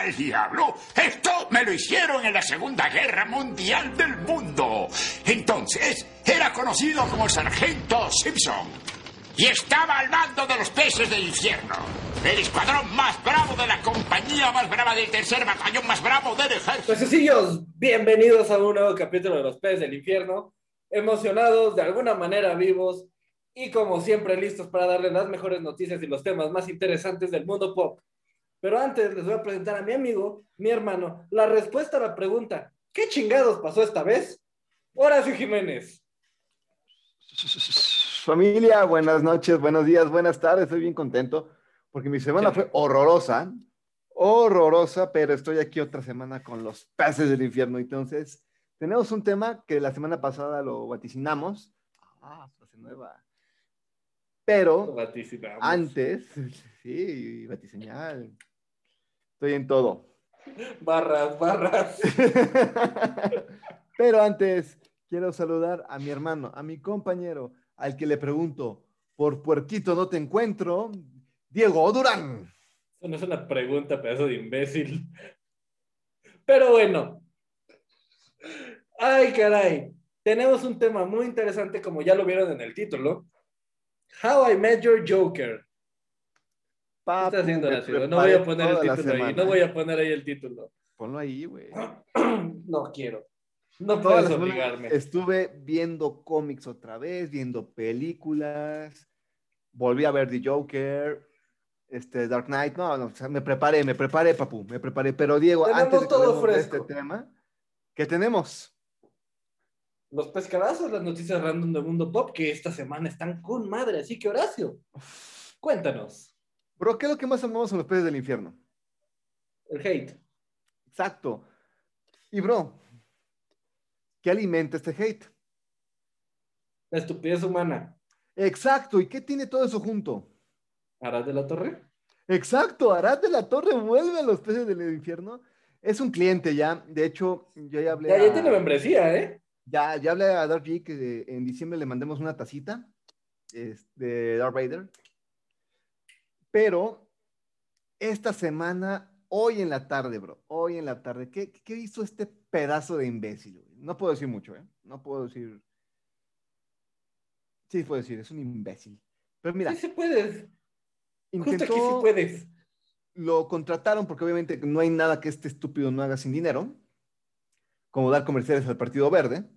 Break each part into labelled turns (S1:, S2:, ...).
S1: al diablo? Esto me lo hicieron en la Segunda Guerra Mundial del Mundo. Entonces, era conocido como el Sargento Simpson. Y estaba al mando de los peces del infierno. El escuadrón más bravo de la compañía más brava del tercer batallón más bravo del ejército.
S2: Pececillos, bienvenidos a un nuevo capítulo de los peces del infierno. Emocionados, de alguna manera vivos y como siempre listos para darles las mejores noticias y los temas más interesantes del mundo pop. Pero antes les voy a presentar a mi amigo, mi hermano, la respuesta a la pregunta, ¿qué chingados pasó esta vez? Horacio Jiménez.
S3: Familia, buenas noches, buenos días, buenas tardes, estoy bien contento porque mi semana fue horrorosa, horrorosa, pero estoy aquí otra semana con los peces del infierno. Entonces, tenemos un tema que la semana pasada lo vaticinamos. Ah, frase nueva. Pero antes, sí, vatiseñal. Estoy en todo.
S2: Barras, barras.
S3: Pero antes, quiero saludar a mi hermano, a mi compañero, al que le pregunto, por puerquito no te encuentro, Diego Durán.
S2: Eso no es una pregunta, pedazo de imbécil. Pero bueno. Ay, caray. Tenemos un tema muy interesante, como ya lo vieron en el título. How I Met Your Joker. ¿Qué está haciendo la? No voy a poner el título ahí. No voy a poner ahí el título.
S3: Ponlo ahí, güey.
S2: No quiero. No puedes obligarme.
S3: Estuve viendo cómics otra vez, viendo películas. Volví a ver The Joker, este, Dark Knight. No, no, me preparé, me preparé, papu, me preparé. Pero Diego, antes de
S2: todo fresco.
S3: este tema, ¿qué tenemos?
S2: Los pescadazos, las noticias random del mundo pop, que esta semana están con madre. Así que, Horacio, cuéntanos.
S3: Bro, ¿qué es lo que más amamos en los peces del infierno?
S2: El hate.
S3: Exacto. Y, bro, ¿qué alimenta este hate?
S2: La estupidez humana.
S3: Exacto. ¿Y qué tiene todo eso junto?
S2: ¿Arad de la Torre?
S3: Exacto. Arad de la Torre vuelve a los peces del infierno. Es un cliente ya. De hecho, yo ya hablé.
S2: Ya, ya tiene membresía, ¿eh?
S3: Ya, ya hablé a Dark G que en diciembre le mandemos una tacita de Darth Vader. Pero esta semana, hoy en la tarde, bro, hoy en la tarde, ¿qué, qué hizo este pedazo de imbécil? No puedo decir mucho, ¿eh? No puedo decir. Sí, puedo decir, es un imbécil. Pero mira.
S2: Sí se puedes.
S3: Intentó,
S2: Justo aquí sí puedes.
S3: Lo contrataron porque obviamente no hay nada que este estúpido no haga sin dinero, como dar comerciales al Partido Verde.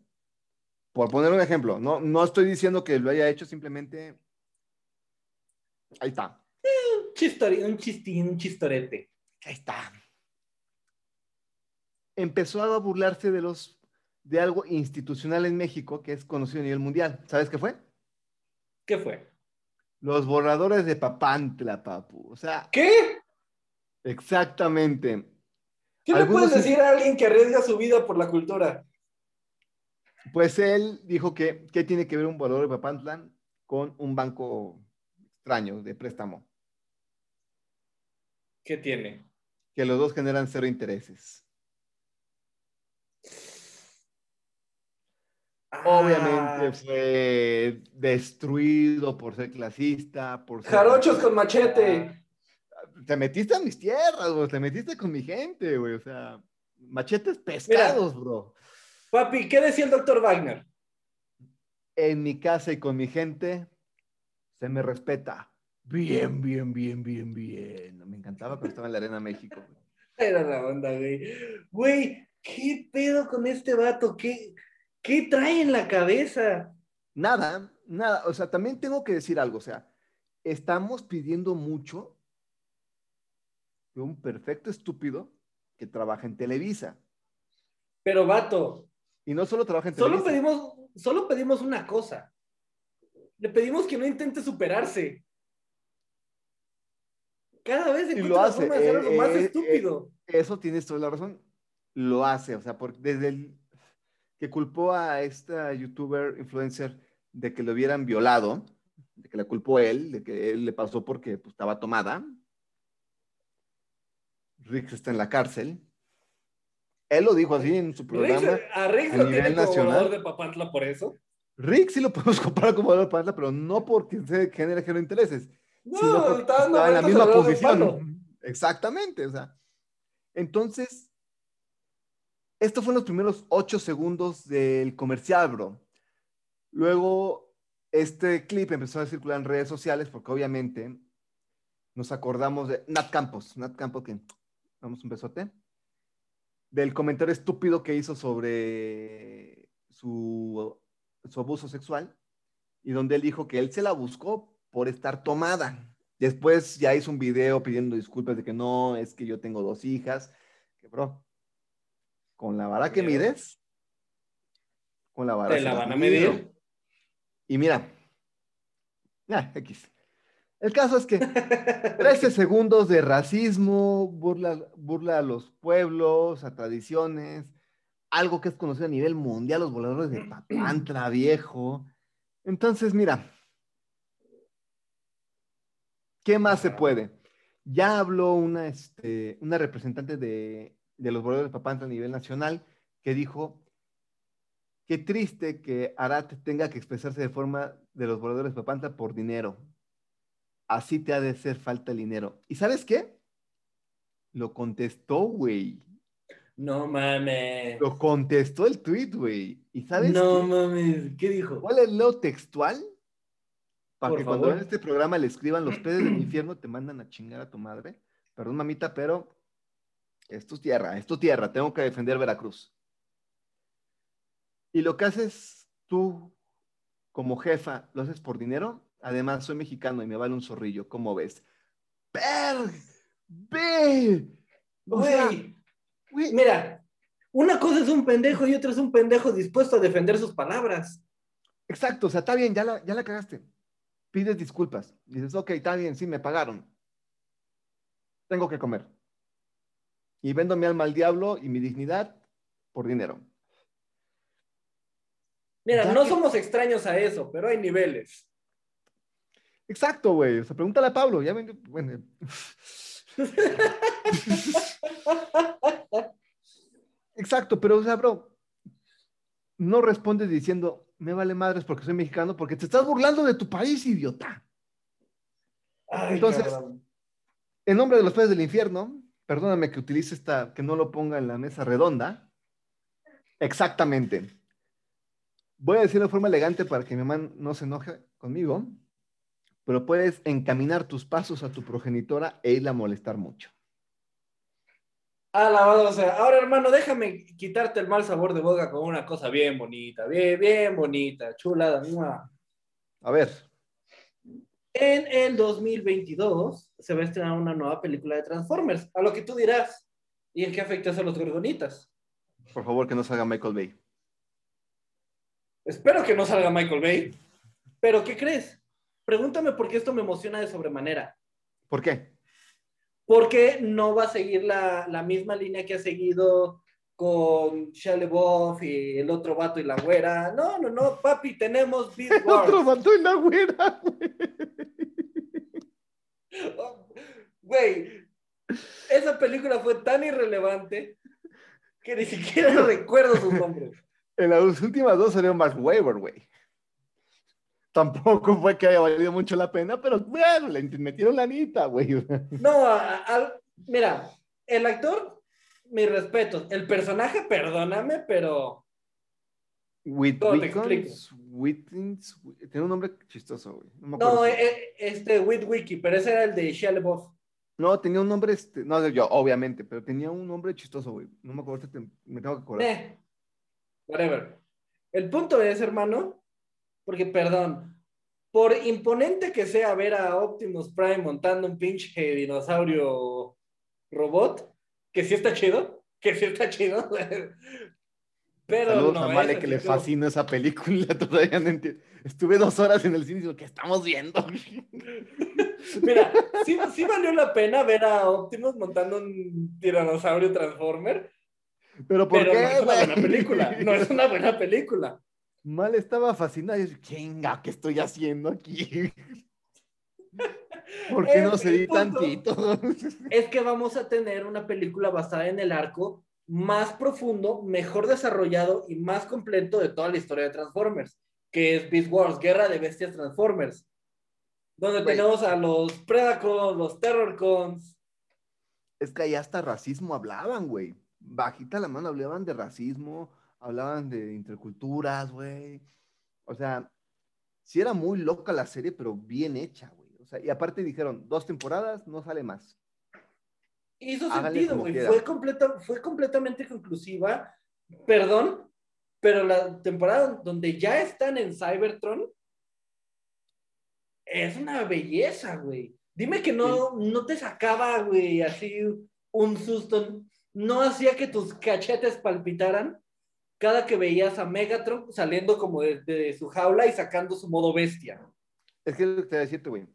S3: Por poner un ejemplo, no, no estoy diciendo que lo haya hecho, simplemente. Ahí está.
S2: Un chistori, un chistín, un chistorete.
S3: Ahí está. Empezó a burlarse de los de algo institucional en México que es conocido a nivel mundial. ¿Sabes qué fue?
S2: ¿Qué fue?
S3: Los borradores de Papantla, papu. O sea.
S2: ¿Qué?
S3: Exactamente.
S2: ¿Qué le puedes decir a alguien que arriesga su vida por la cultura?
S3: Pues él dijo que, ¿qué tiene que ver un borrador de Papantla con un banco extraño de préstamo?
S2: ¿Qué tiene?
S3: Que los dos generan cero intereses.
S2: Ah.
S3: Obviamente fue destruido por ser clasista, por ser...
S2: Jarochos con machete.
S3: Te metiste a mis tierras, güey. Te metiste con mi gente, güey. O sea, machetes pescados,
S2: Mira.
S3: bro.
S2: Papi, ¿qué decía el doctor Wagner?
S3: En mi casa y con mi gente se me respeta. Bien, bien, bien, bien, bien. Me encantaba cuando estaba en la Arena México. güey.
S2: Era la onda, güey. Güey, ¿qué pedo con este vato? ¿Qué, qué trae en la cabeza?
S3: Nada, nada. O sea, también tengo que decir algo. O sea, estamos pidiendo mucho de un perfecto estúpido que trabaja en Televisa.
S2: Pero, vato,
S3: Y no solo trabaja en
S2: solo
S3: Televisa.
S2: pedimos, solo pedimos una cosa. Le pedimos que no intente superarse. Cada vez encuentra
S3: lo hace.
S2: forma de hacer
S3: eh,
S2: algo más
S3: eh,
S2: estúpido.
S3: eh, eso tienes toda la razón. Lo hace. O sea, por- desde el que culpó a esta youtuber influencer de que lo hubieran violado, de que la culpó él, de que él le pasó porque pues, estaba tomada. Rick está en la cárcel. Él lo dijo así en su programa.
S2: A Riggs
S3: a
S2: lo
S3: nivel
S2: tiene
S3: nacional.
S2: de Papantla por eso.
S3: Rick sí lo podemos comparar como valor para pero no porque se genere género intereses,
S2: No,
S3: estaba en la misma posición. Exactamente, o sea. Entonces, estos fueron los primeros ocho segundos del comercial, bro. Luego, este clip empezó a circular en redes sociales porque obviamente nos acordamos de Nat Campos. Nat Campos, que damos un besote. Del comentario estúpido que hizo sobre su, su abuso sexual y donde él dijo que él se la buscó por estar tomada. Después ya hizo un video pidiendo disculpas de que no, es que yo tengo dos hijas. Que, bro, con la vara que mides, con la vara.
S2: Te la van a medir.
S3: Y mira, ya, X. El caso es que 13 segundos de racismo, burla, burla a los pueblos, a tradiciones, algo que es conocido a nivel mundial, los voladores de Papantla, viejo. Entonces, mira, ¿qué más se puede? Ya habló una, este, una representante de, de los voladores de Papantla a nivel nacional que dijo Qué triste que Arat tenga que expresarse de forma de los voladores de Papantla por dinero. Así te ha de ser falta el dinero. ¿Y sabes qué? Lo contestó, güey.
S2: No mames.
S3: Lo contestó el tweet, güey. ¿Y sabes
S2: No
S3: qué?
S2: mames. ¿Qué dijo?
S3: ¿Cuál es lo textual? Para que cuando en este programa le escriban los peces del infierno, te mandan a chingar a tu madre. Perdón, mamita, pero es tu tierra, es tu tierra. Tengo que defender Veracruz. Y lo que haces tú como jefa, ¿lo haces por dinero? Además, soy mexicano y me vale un zorrillo. ¿Cómo ves? ¡Ver! ¡Ve! O sea,
S2: Güey,
S3: güey,
S2: mira, una cosa es un pendejo y otra es un pendejo dispuesto a defender sus palabras.
S3: Exacto, o sea, está bien, ya la, ya la cagaste. Pides disculpas. Dices, ok, está bien, sí, me pagaron. Tengo que comer. Y vendo mi alma al diablo y mi dignidad por dinero.
S2: Mira, no somos extraños a eso, pero hay niveles.
S3: Exacto, güey. O sea, pregúntale a Pablo. Ya. Bueno. Exacto, pero, o sea, bro, no respondes diciendo, me vale madres porque soy mexicano, porque te estás burlando de tu país, idiota.
S2: Ay,
S3: Entonces-. En nombre de los peces del infierno, perdóname que utilice esta, que no lo ponga en la mesa redonda. Exactamente. Voy a decirlo de forma elegante para que mi mamá no se enoje conmigo, pero puedes encaminar tus pasos a tu progenitora e irla a molestar mucho.
S2: Alabado, o sea, ahora hermano, déjame quitarte el mal sabor de boca con una cosa bien bonita, bien, bien bonita, chulada. ¡mua!
S3: A ver,
S2: En el 2022 se va a estrenar una nueva película de Transformers, a lo que tú dirás, ¿y en qué afecta eso a los gorgonitas?
S3: por favor, que no salga Michael Bay.
S2: Espero que no salga Michael Bay, pero ¿qué crees? Pregúntame por qué esto me emociona de sobremanera.
S3: ¿Por qué?
S2: Porque no va a seguir la, la misma línea que ha seguido con Shia LaBeouf y el otro vato y la güera. No, no, no, papi, tenemos Beast
S3: Otro
S2: Wars.
S3: mató en la güera, güey.
S2: Oh, Güey, esa película fue tan irrelevante que ni siquiera recuerdo sus nombres.
S3: En las últimas dos salió Mark Webber, güey. Tampoco fue que haya valido mucho la pena, pero bueno, le metieron la anita, güey.
S2: No, a- a- mira, el actor, mis respetos. El personaje, perdóname, pero
S3: Whit
S2: ¿Cómo te
S3: Wickens, Wittens, tiene un nombre chistoso, güey. No, me
S2: no, eh, este Witwiki, pero ese era el de Shia LaBeouf.
S3: no, tenía un nombre, este, no, yo, obviamente, pero tenía un nombre chistoso, güey. No me acuerdo, te- me tengo que acordar.
S2: Eh, whatever. El punto es, hermano, porque perdón, por imponente que sea ver a Optimus Prime montando un pinche dinosaurio robot, que sí está chido, que sí está chido, pero
S3: Saludos
S2: no
S3: a Male que le fascina esa película, todavía no entiendo. Estuve dos horas en el cine y digo, ¿qué estamos viendo?
S2: Mira, sí, sí valió la pena ver a Optimus montando un tiranosaurio Transformer,
S3: Pero ¿por
S2: pero no
S3: qué,
S2: es una buena película, no es una buena película.
S3: Mal estaba yo, chinga, ¿qué estoy haciendo aquí? ¿Por qué no se di tantito?
S2: es que vamos a tener una película basada en el arco más profundo, mejor desarrollado y más completo de toda la historia de Transformers, que es Beast Wars, Guerra de Bestias Transformers, donde tenemos a los Predacons, los Terrorcons.
S3: Es que ahí hasta racismo hablaban, güey. Bajita la mano hablaban de racismo, hablaban de interculturas, güey. O sea, sí era muy loca la serie, pero bien hecha, güey. O sea, y aparte dijeron, dos temporadas, no sale más.
S2: Hizo
S3: Háganle
S2: sentido, güey. Fue, completa, fue completamente conclusiva. Perdón, pero la temporada donde ya están en Cybertron es una belleza, güey. Dime que no, no te sacaba, güey, así un susto. No hacía que tus cachetes palpitaran cada que veías a Megatron saliendo como de, de su jaula y sacando su modo bestia.
S3: Es que es lo que te voy a decirte, güey.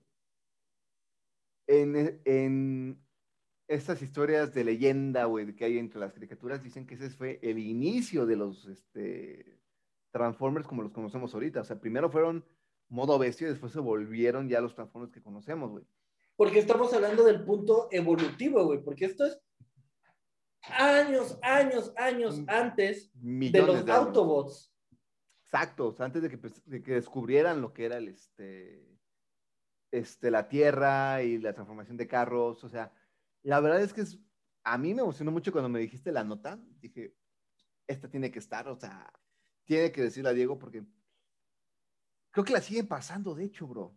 S3: En, en estas historias de leyenda, güey, que hay entre las caricaturas, dicen que ese fue el inicio de los este, Transformers como los conocemos ahorita. O sea, primero fueron modo bestia y después se volvieron ya los Transformers que conocemos, güey.
S2: Porque estamos hablando del punto evolutivo, güey, porque esto es años, años, años antes de los
S3: de.
S2: Autobots.
S3: Exacto, antes de que, pues, de que descubrieran lo que era el, este, este, la Tierra y la transformación de carros, o sea, la verdad es que es, a mí me emocionó mucho cuando me dijiste la nota, dije, esta tiene que estar, o sea, tiene que decirla a Diego porque creo que la siguen pasando, de hecho, bro.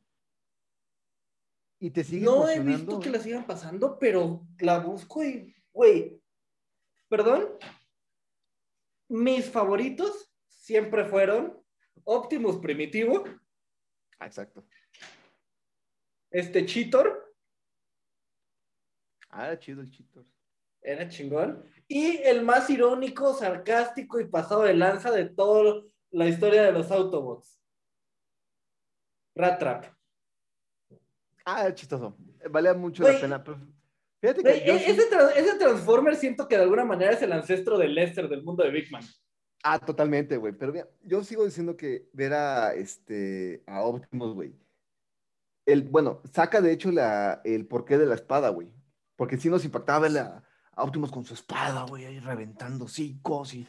S3: Y te sigue
S2: No he visto que la sigan pasando, pero la busco y, güey, perdón, mis favoritos siempre fueron Optimus Primitivo,
S3: Ah, exacto.
S2: este Cheetor,
S3: Ah, era chido el Cheetor.
S2: era chingón, y el más irónico, sarcástico y pasado de lanza de toda la historia de los Autobots. Rat Trap.
S3: Ah, era chistoso. Valía mucho la pena. Pero fíjate que
S2: Güey,
S3: yo
S2: e-
S3: sí-
S2: ese, tra- ese Transformer siento que de alguna manera es el ancestro de Lester del mundo de Big Man.
S3: Ah, totalmente, güey. Pero mira, yo sigo diciendo que ver a, este, a Optimus, güey. El, bueno, saca de hecho la, el porqué de la espada, güey. Porque sí nos impactaba ver a, Optimus con su espada, güey, ahí reventando cicos y,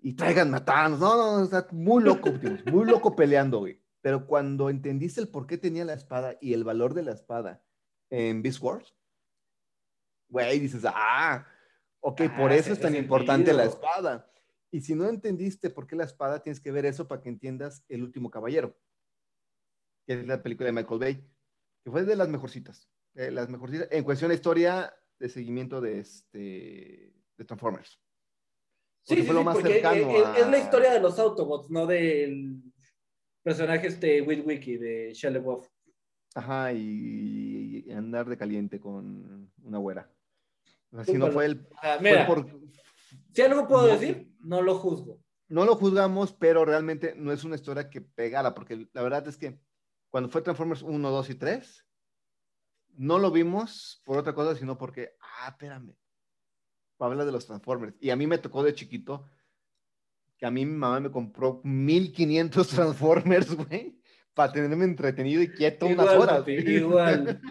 S3: y traigan matanos. No, no, está muy loco, Optimus, muy loco peleando, güey. Pero cuando entendiste el por qué tenía la espada y el valor de la espada en Beast Wars, güey, dices, ah, ok,
S2: Ah,
S3: por eso es tan importante la espada. Y si no entendiste por qué la espada, tienes que ver eso para que entiendas El último caballero, que es la película de Michael Bay, que fue de las mejorcitas, las mejorcitas en cuestión de historia de seguimiento de este de Transformers.
S2: Sí,
S3: Porque
S2: sí,
S3: fue lo
S2: sí,
S3: más
S2: porque
S3: cercano
S2: es, la historia de los Autobots, no del personaje este Witwicky de Shia LaBeouf.
S3: Ajá, y, y andar de caliente con una güera. O sea, si
S2: Sí,
S3: no fue el
S2: Ah,
S3: fue
S2: mira,
S3: por,
S2: si algo puedo
S3: no.
S2: decir, no lo juzgo.
S3: no lo juzgamos, pero realmente no es una historia que pegara, porque la verdad es que cuando fue Transformers 1, 2 y 3, no lo vimos por otra cosa, sino porque, ah, espérame, habla de los Transformers. Y a mí me tocó de chiquito que a mí mi mamá me compró 1500 Transformers, güey, para tenerme entretenido y quieto unas
S2: Igual,
S3: horas.
S2: papi, igual.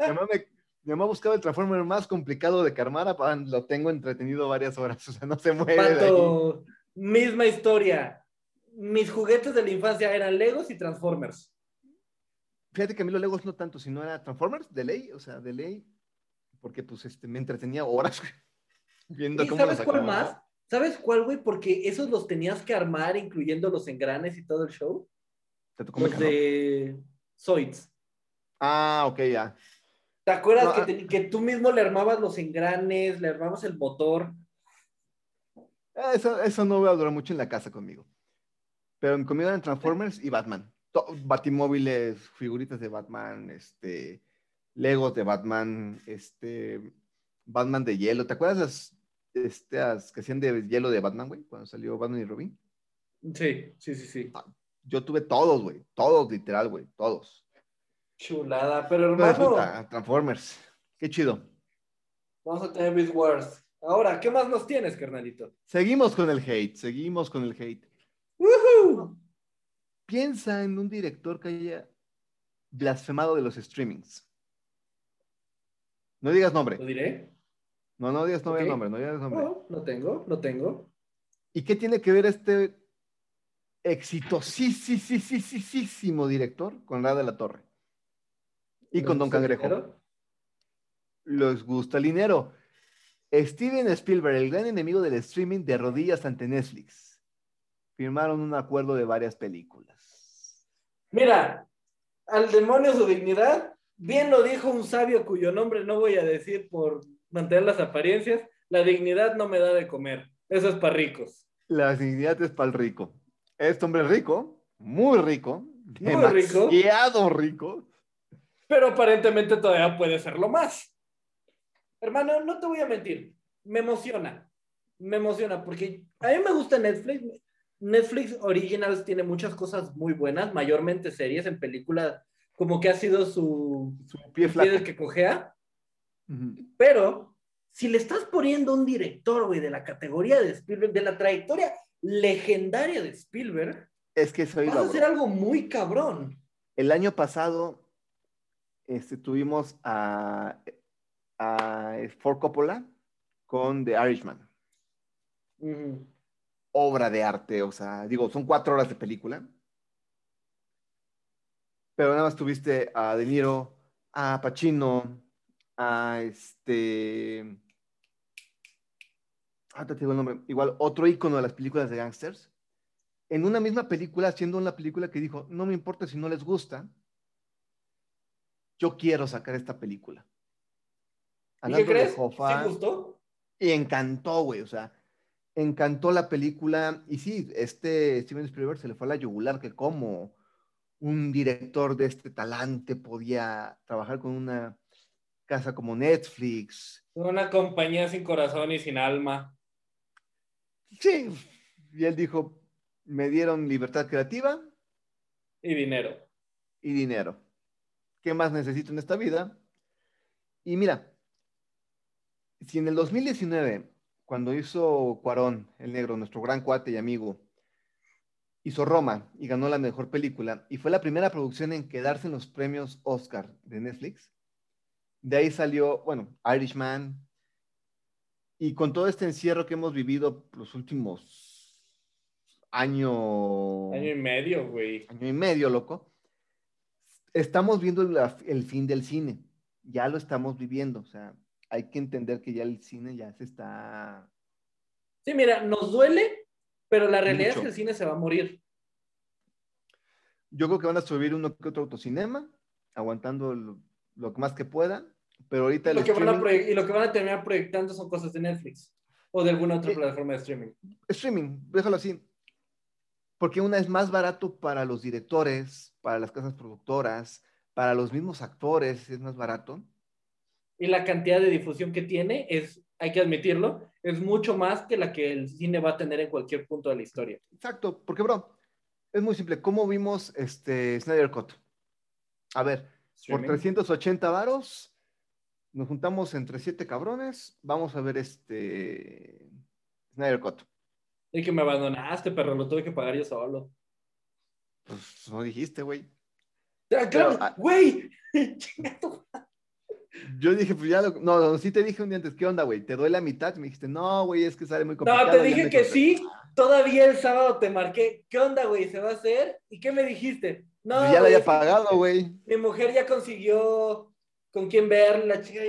S3: Mi mamá, me- mi mamá buscaba el Transformer más complicado de que armara, pa, lo tengo entretenido varias horas, o sea, no se mueve de ahí.
S2: Pato, misma historia. Mis juguetes de la infancia eran Legos y Transformers.
S3: Fíjate que a mí los Legos no tanto, sino era Transformers, de ley, o sea, de ley, porque pues este, me entretenía horas viendo
S2: ¿Y
S3: cómo
S2: sabes
S3: los
S2: cuál más? ¿Sabes cuál, güey? Porque esos los tenías que armar, incluyendo los engranes y todo el show.
S3: ¿Te tocó
S2: Los de Zoids.
S3: Ah, ok, ya.
S2: ¿Te acuerdas
S3: No,
S2: que,
S3: ah.
S2: te- que tú mismo le armabas los engranes, le armabas el motor?
S3: Ah, Eso, eso no va a durar mucho en la casa conmigo. Pero conmigo eran Transformers y Batman. Batimóviles, figuritas de Batman, este, Legos de Batman, este, Batman de hielo. ¿Te acuerdas las estas que hacían de hielo de Batman, güey? Cuando salió Batman y Robin.
S2: Sí, sí, sí, sí.
S3: Yo tuve todos, güey. Todos, literal, güey. Todos.
S2: Chulada, pero
S3: No
S2: hermano,
S3: Transformers. Qué chido.
S2: vamos a tener Beast Wars. Ahora, ¿qué más nos tienes, carnalito?
S3: Seguimos con el hate, seguimos con el hate.
S2: ¡Woohoo!
S3: Piensa en un director que haya blasfemado de los streamings. No digas
S2: ¿Lo
S3: nombre.
S2: diré?
S3: No, no digas nombre,
S2: Ok.
S3: nombre, no digas nombre.
S2: No, lo tengo, lo tengo.
S3: ¿Y qué tiene que ver este exitosísimo director con la de la Torre? Y con Don
S2: ¿Soy
S3: Cangrejo.
S2: dinero?
S3: les gusta el dinero. Steven Spielberg, el gran enemigo del streaming de rodillas ante Netflix. Firmaron un acuerdo de varias películas.
S2: Mira, al demonio su dignidad, bien lo dijo un sabio cuyo nombre no voy a decir por mantener las apariencias, la dignidad no me da de comer, eso es para ricos.
S3: La dignidad es para el rico. Este hombre es rico, muy rico,
S2: Muy rico. Pero aparentemente todavía puede serlo más. Hermano, no te voy a mentir, me emociona, me emociona porque a mí me gusta Netflix. Netflix Originals tiene muchas cosas muy buenas, mayormente series en películas, como que ha sido su,
S3: Su pie flaco.
S2: que cojea. Pero si le estás poniendo un director, güey, de la categoría de Spielberg, de la trayectoria legendaria de Spielberg,
S3: Es que soy
S2: vas a hacer algo muy cabrón.
S3: El año pasado este, tuvimos a, a Ford Coppola con The Irishman. Obra de arte, o sea, digo, son cuatro horas de película. Pero nada más tuviste a De Niro, a Pacino, a este. Ah, te digo el nombre. Igual, otro ícono de las películas de gangsters. En una misma película, haciendo una película que dijo: No me importa si no les gusta, yo quiero sacar esta película.
S2: ¿Y qué
S3: Hablando
S2: crees? ¿Sí gustó?
S3: y encantó, güey, o sea, encantó la película. Y sí, este Steven Spielberg se le fue a la yugular, que como un director de este talante podía trabajar con una casa como Netflix.
S2: Una compañía sin corazón y sin alma.
S3: Sí, y él dijo, me dieron libertad creativa
S2: Y dinero.
S3: y dinero. ¿Qué más necesito en esta vida? Y mira, si en el 2019, cuando hizo Cuarón, el negro, nuestro gran cuate y amigo, hizo Roma y ganó la mejor película, y fue la primera producción en quedarse en los premios Oscar de Netflix, de ahí salió, bueno, Irishman, y con todo este encierro que hemos vivido los últimos año,
S2: Año y medio, güey.
S3: año y medio, loco, estamos viendo el fin del cine. Ya lo estamos viviendo. O sea, hay que entender que ya el cine ya se está.
S2: Sí, mira, nos duele, pero la realidad
S3: Mucho.
S2: es que el cine se va a morir.
S3: Yo creo que van a subir uno que otro autocinema, aguantando lo, lo más que puedan. Pero ahorita
S2: Lo que van a y lo que van a terminar proyectando son cosas de Netflix o de alguna otra plataforma de streaming.
S3: streaming, déjalo así. Porque una es más barato para los directores, para las casas productoras, para los mismos actores, es más barato.
S2: Y la cantidad de difusión que tiene es, hay que admitirlo, es mucho más que la que el cine va a tener en cualquier punto de la historia.
S3: Exacto, porque, bro, es muy simple. ¿Cómo vimos este Snyder Cut? A ver, por
S2: Streaming.
S3: 380 varos, nos juntamos entre siete cabrones, vamos a ver este Snyder Cut.
S2: Que me abandonaste, perro, lo tuve que pagar yo solo.
S3: Pues no dijiste, güey.
S2: Ah, claro,
S3: Pero, ah-
S2: güey.
S3: Yo dije, pues ya, lo- no, no, sí te dije un día antes, ¿qué onda, güey? ¿Te doy la mitad? Me dijiste, no, güey, es que sale muy complicado.
S2: No, te dije que
S3: conté".
S2: sí. Todavía el sábado te marqué. ¿Qué onda, güey? ¿Se va a hacer? ¿Y qué me dijiste? No,
S3: Pues ya lo había pagado, güey.
S2: Mi mujer ya consiguió con quién ver la chica.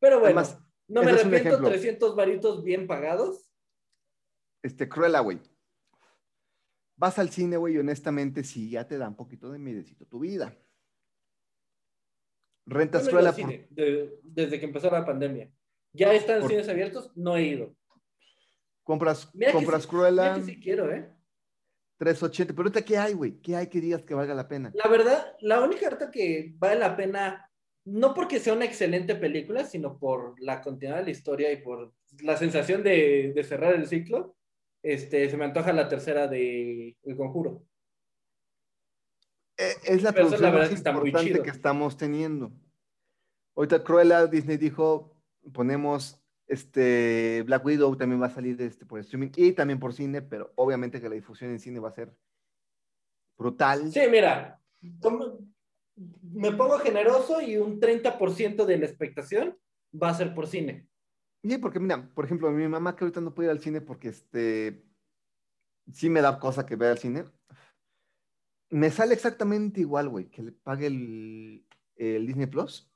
S2: Pero bueno,
S3: Además,
S2: no me arrepiento,
S3: ejemplo.
S2: 300 varitos bien pagados.
S3: Este, Cruella, güey. Vas al cine, güey, y honestamente sí, ya te da un poquito de miedecito tu vida. Rentas
S2: no
S3: Cruella por
S2: cine de- desde que empezó la pandemia. ¿Ya están
S3: Por-
S2: cines abiertos? No he ido.
S3: compras,
S2: Mira
S3: compras
S2: sí,
S3: Cruella,
S2: Mira que sí quiero, ¿eh?
S3: 380. Pero ahorita, ¿qué hay, güey? ¿Qué hay que digas que valga la pena?
S2: La verdad, la única carta que vale la pena, no porque sea una excelente película, sino por la continuidad de la historia y por la sensación de, de cerrar el ciclo, este, se me antoja la tercera de El Conjuro.
S3: Eh, Es la
S2: Pero la
S3: producción
S2: verdad,
S3: más
S2: que
S3: importante que estamos teniendo. Ahorita Cruella, Disney dijo, ponemos este Black Widow, también va a salir este, por streaming y también por cine, pero obviamente que la difusión en cine va a ser brutal.
S2: Sí, mira, me pongo generoso y un 30% de la expectación va a ser por cine.
S3: Sí, porque mira, por ejemplo, mi mamá que ahorita no puede ir al cine porque este sí me da cosa que vea al cine. Me sale exactamente igual, güey, que le pague el, el Disney Plus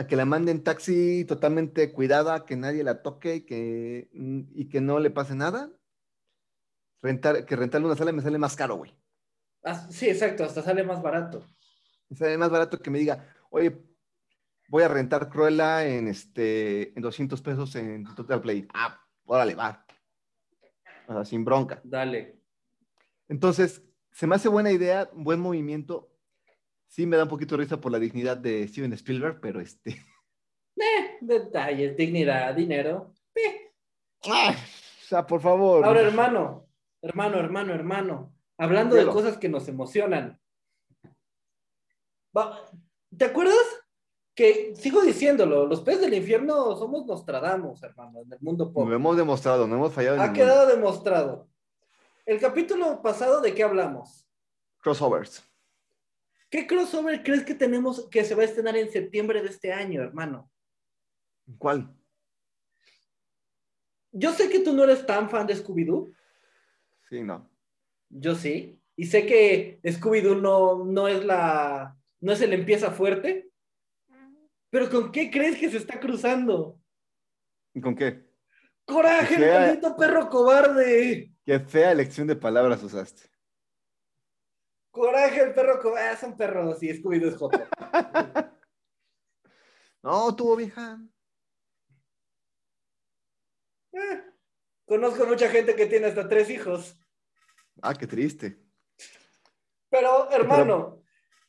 S3: a que la manden taxi totalmente cuidada, que nadie la toque y que, mm, y que no le pase nada, rentar, que rentarle una sala me sale más caro, güey.
S2: Ah, sí, exacto, hasta sale más barato.
S3: Me sale más barato que me diga, oye, voy a rentar Cruella en, este, en 200 pesos en Total Play. Ah, órale, va. O sea, sin bronca.
S2: Dale.
S3: Entonces, se me hace buena idea, buen movimiento. Sí me da un poquito de risa por la dignidad de Steven Spielberg, pero este...
S2: Eh, detalles, dignidad, dinero. Eh.
S3: Ah, o sea, por favor.
S2: Ahora, hermano, hermano, hermano, hermano, hablando de cosas que nos emocionan. ¿Te acuerdas? Que sigo diciéndolo, los peces del infierno somos Nostradamus, hermano, en el mundo pop.
S3: Lo hemos demostrado, no hemos fallado
S2: Ha quedado demostrado. El capítulo pasado, ¿de qué hablamos?
S3: Crossovers.
S2: ¿Qué crossover crees que tenemos que se va a estrenar en septiembre de este año, hermano?
S3: ¿Cuál?
S2: Yo sé que tú no eres tan fan de Scooby-Doo,
S3: Sí, no.
S2: yo sí, y sé que Scooby-Doo no, no es la, no es el empieza fuerte, pero ¿con qué crees que se está cruzando?
S3: ¿Y con qué?
S2: ¡Coraje, el
S3: Fea.
S2: maldito perro cobarde!
S3: Qué fea elección de palabras usaste.
S2: ¡Coraje, el perro cobarde! Ah, son perros y Scooby-Doo es joto.
S3: No, tuvo vieja.
S2: Eh, conozco mucha gente que tiene hasta tres hijos.
S3: Ah, qué triste.
S2: Pero, hermano,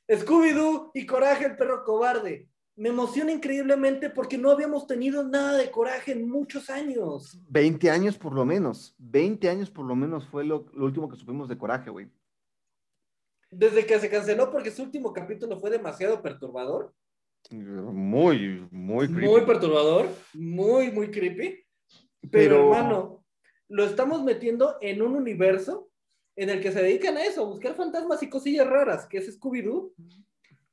S2: Scooby-Doo y Coraje, el perro cobarde. Me emociona increíblemente porque no habíamos tenido nada de coraje en muchos años.
S3: 20 años por lo menos. 20 años por lo menos fue lo, lo último que supimos de Coraje, güey.
S2: Desde que se canceló porque su último capítulo fue demasiado perturbador.
S3: Muy, muy creepy.
S2: Muy perturbador, muy, muy creepy. Pero,
S3: Pero-
S2: hermano, lo estamos metiendo en un universo en el que se dedican a eso, a buscar fantasmas y cosillas raras, que es Scooby-Doo.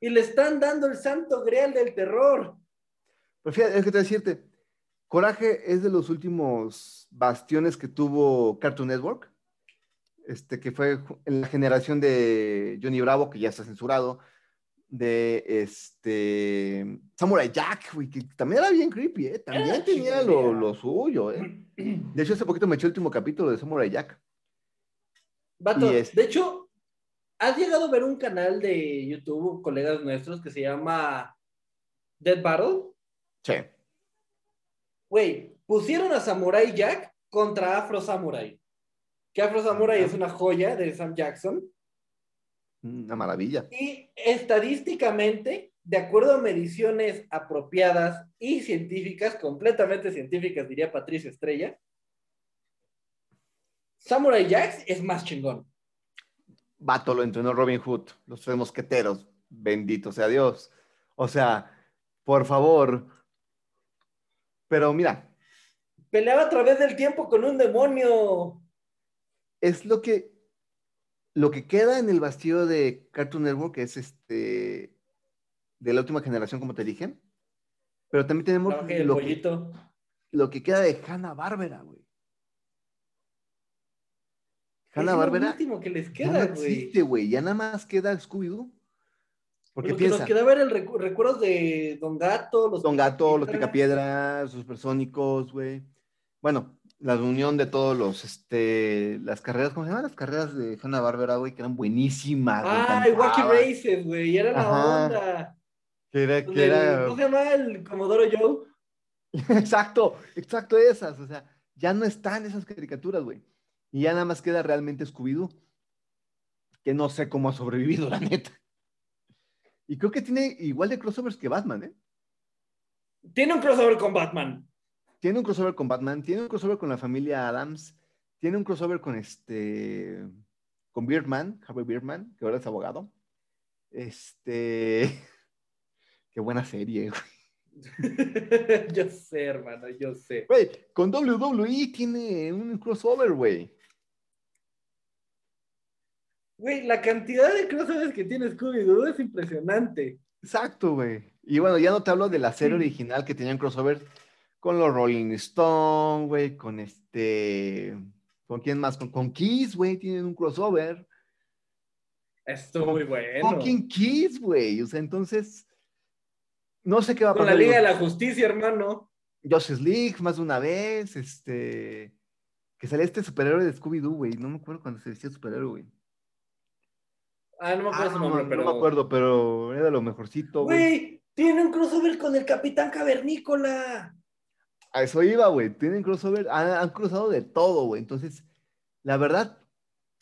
S2: Y le están dando el santo grial del terror.
S3: Pero fíjate, es que te voy a decirte, Coraje es de los últimos bastiones que tuvo Cartoon Network, este, que fue en la generación de Johnny Bravo, que ya está censurado, de este Samurai Jack, güey, que también era bien creepy, ¿eh? También
S2: Era
S3: tenía lo, lo suyo, ¿eh? De hecho, hace poquito me eché el último capítulo de Samurai Jack.
S2: Vato,
S3: Y es-
S2: de hecho, ¿has llegado a ver un canal de YouTube, colegas nuestros, que se llama Dead Battle?
S3: Sí.
S2: Güey, pusieron a Samurai Jack contra Afro Samurai. Que Afro Samurai es una joya de Sam Jackson.
S3: Una maravilla.
S2: Y estadísticamente, de acuerdo a mediciones apropiadas y científicas, completamente científicas, diría Patricio Estrella, Samurai Jack es más chingón.
S3: Vato lo entrenó Robin Hood, los tres mosqueteros, bendito sea Dios. O sea, por favor. Pero mira,
S2: Peleaba a través del tiempo con un demonio.
S3: es lo que lo que queda en el bastillo de Cartoon Network es este de la última generación, como te dije. Pero también tenemos lo que, lo que queda de Hanna Bárbara, güey. Hanna
S2: es
S3: Bárbara
S2: lo último que les queda,
S3: no
S2: güey.
S3: existe, güey. Ya nada más queda Scooby-Doo. Porque
S2: Lo que nos quedaba era el recu- recuerdos de Don Gato, los
S3: Don Gato, los
S2: Picapiedra.
S3: Picapiedras, los Supersónicos, güey. Bueno, la unión de todos los, este, las carreras, ¿cómo se llaman? Las carreras de Hanna Bárbara, güey, que eran buenísimas.
S2: Ah, el Wacky. Races, güey, era la
S3: Ajá.
S2: onda.
S3: Que era, que era...
S2: ¿Cómo se llama el Comodoro Joe?
S3: exacto, exacto esas. O sea, ya no están esas caricaturas, güey. Y ya nada más queda realmente Scooby-Doo. Que no sé cómo ha sobrevivido, la neta. Y creo que tiene igual de crossovers que Batman, ¿eh?
S2: Tiene un crossover con Batman.
S3: Tiene un crossover con Batman, tiene un crossover con la familia Adams, tiene un crossover con este, con Beardman, Harvey Beardman, que ahora es abogado. Este, qué buena serie, güey.
S2: yo sé, hermano, yo sé.
S3: Güey, con WWE tiene un crossover, güey.
S2: Güey, la cantidad de crossovers que tiene Scooby-Doo es impresionante.
S3: Exacto, güey. Y bueno, ya no te hablo de la serie original que tenían crossover con los Rolling Stone, güey, con este, ¿con quién más? Con, con Kiss, güey, tienen un crossover.
S2: Esto muy bueno.
S3: Fucking Kiss, güey. O sea, entonces, no sé qué va a
S2: Con
S3: pasar.
S2: la Liga de la Justicia, hermano.
S3: Justice League más de una vez, este, que salía este superhéroe de Scooby-Doo, güey. No me acuerdo cuando se vestía superhéroe, güey.
S2: Ah, no me acuerdo
S3: Ah,
S2: su
S3: no,
S2: nombre,
S3: no
S2: pero.
S3: me acuerdo, pero era lo mejorcito, güey.
S2: Güey, tiene un crossover con el Capitán Cavernícola.
S3: A eso iba, güey. Tienen crossover, han, han cruzado de todo, güey. Entonces, la verdad,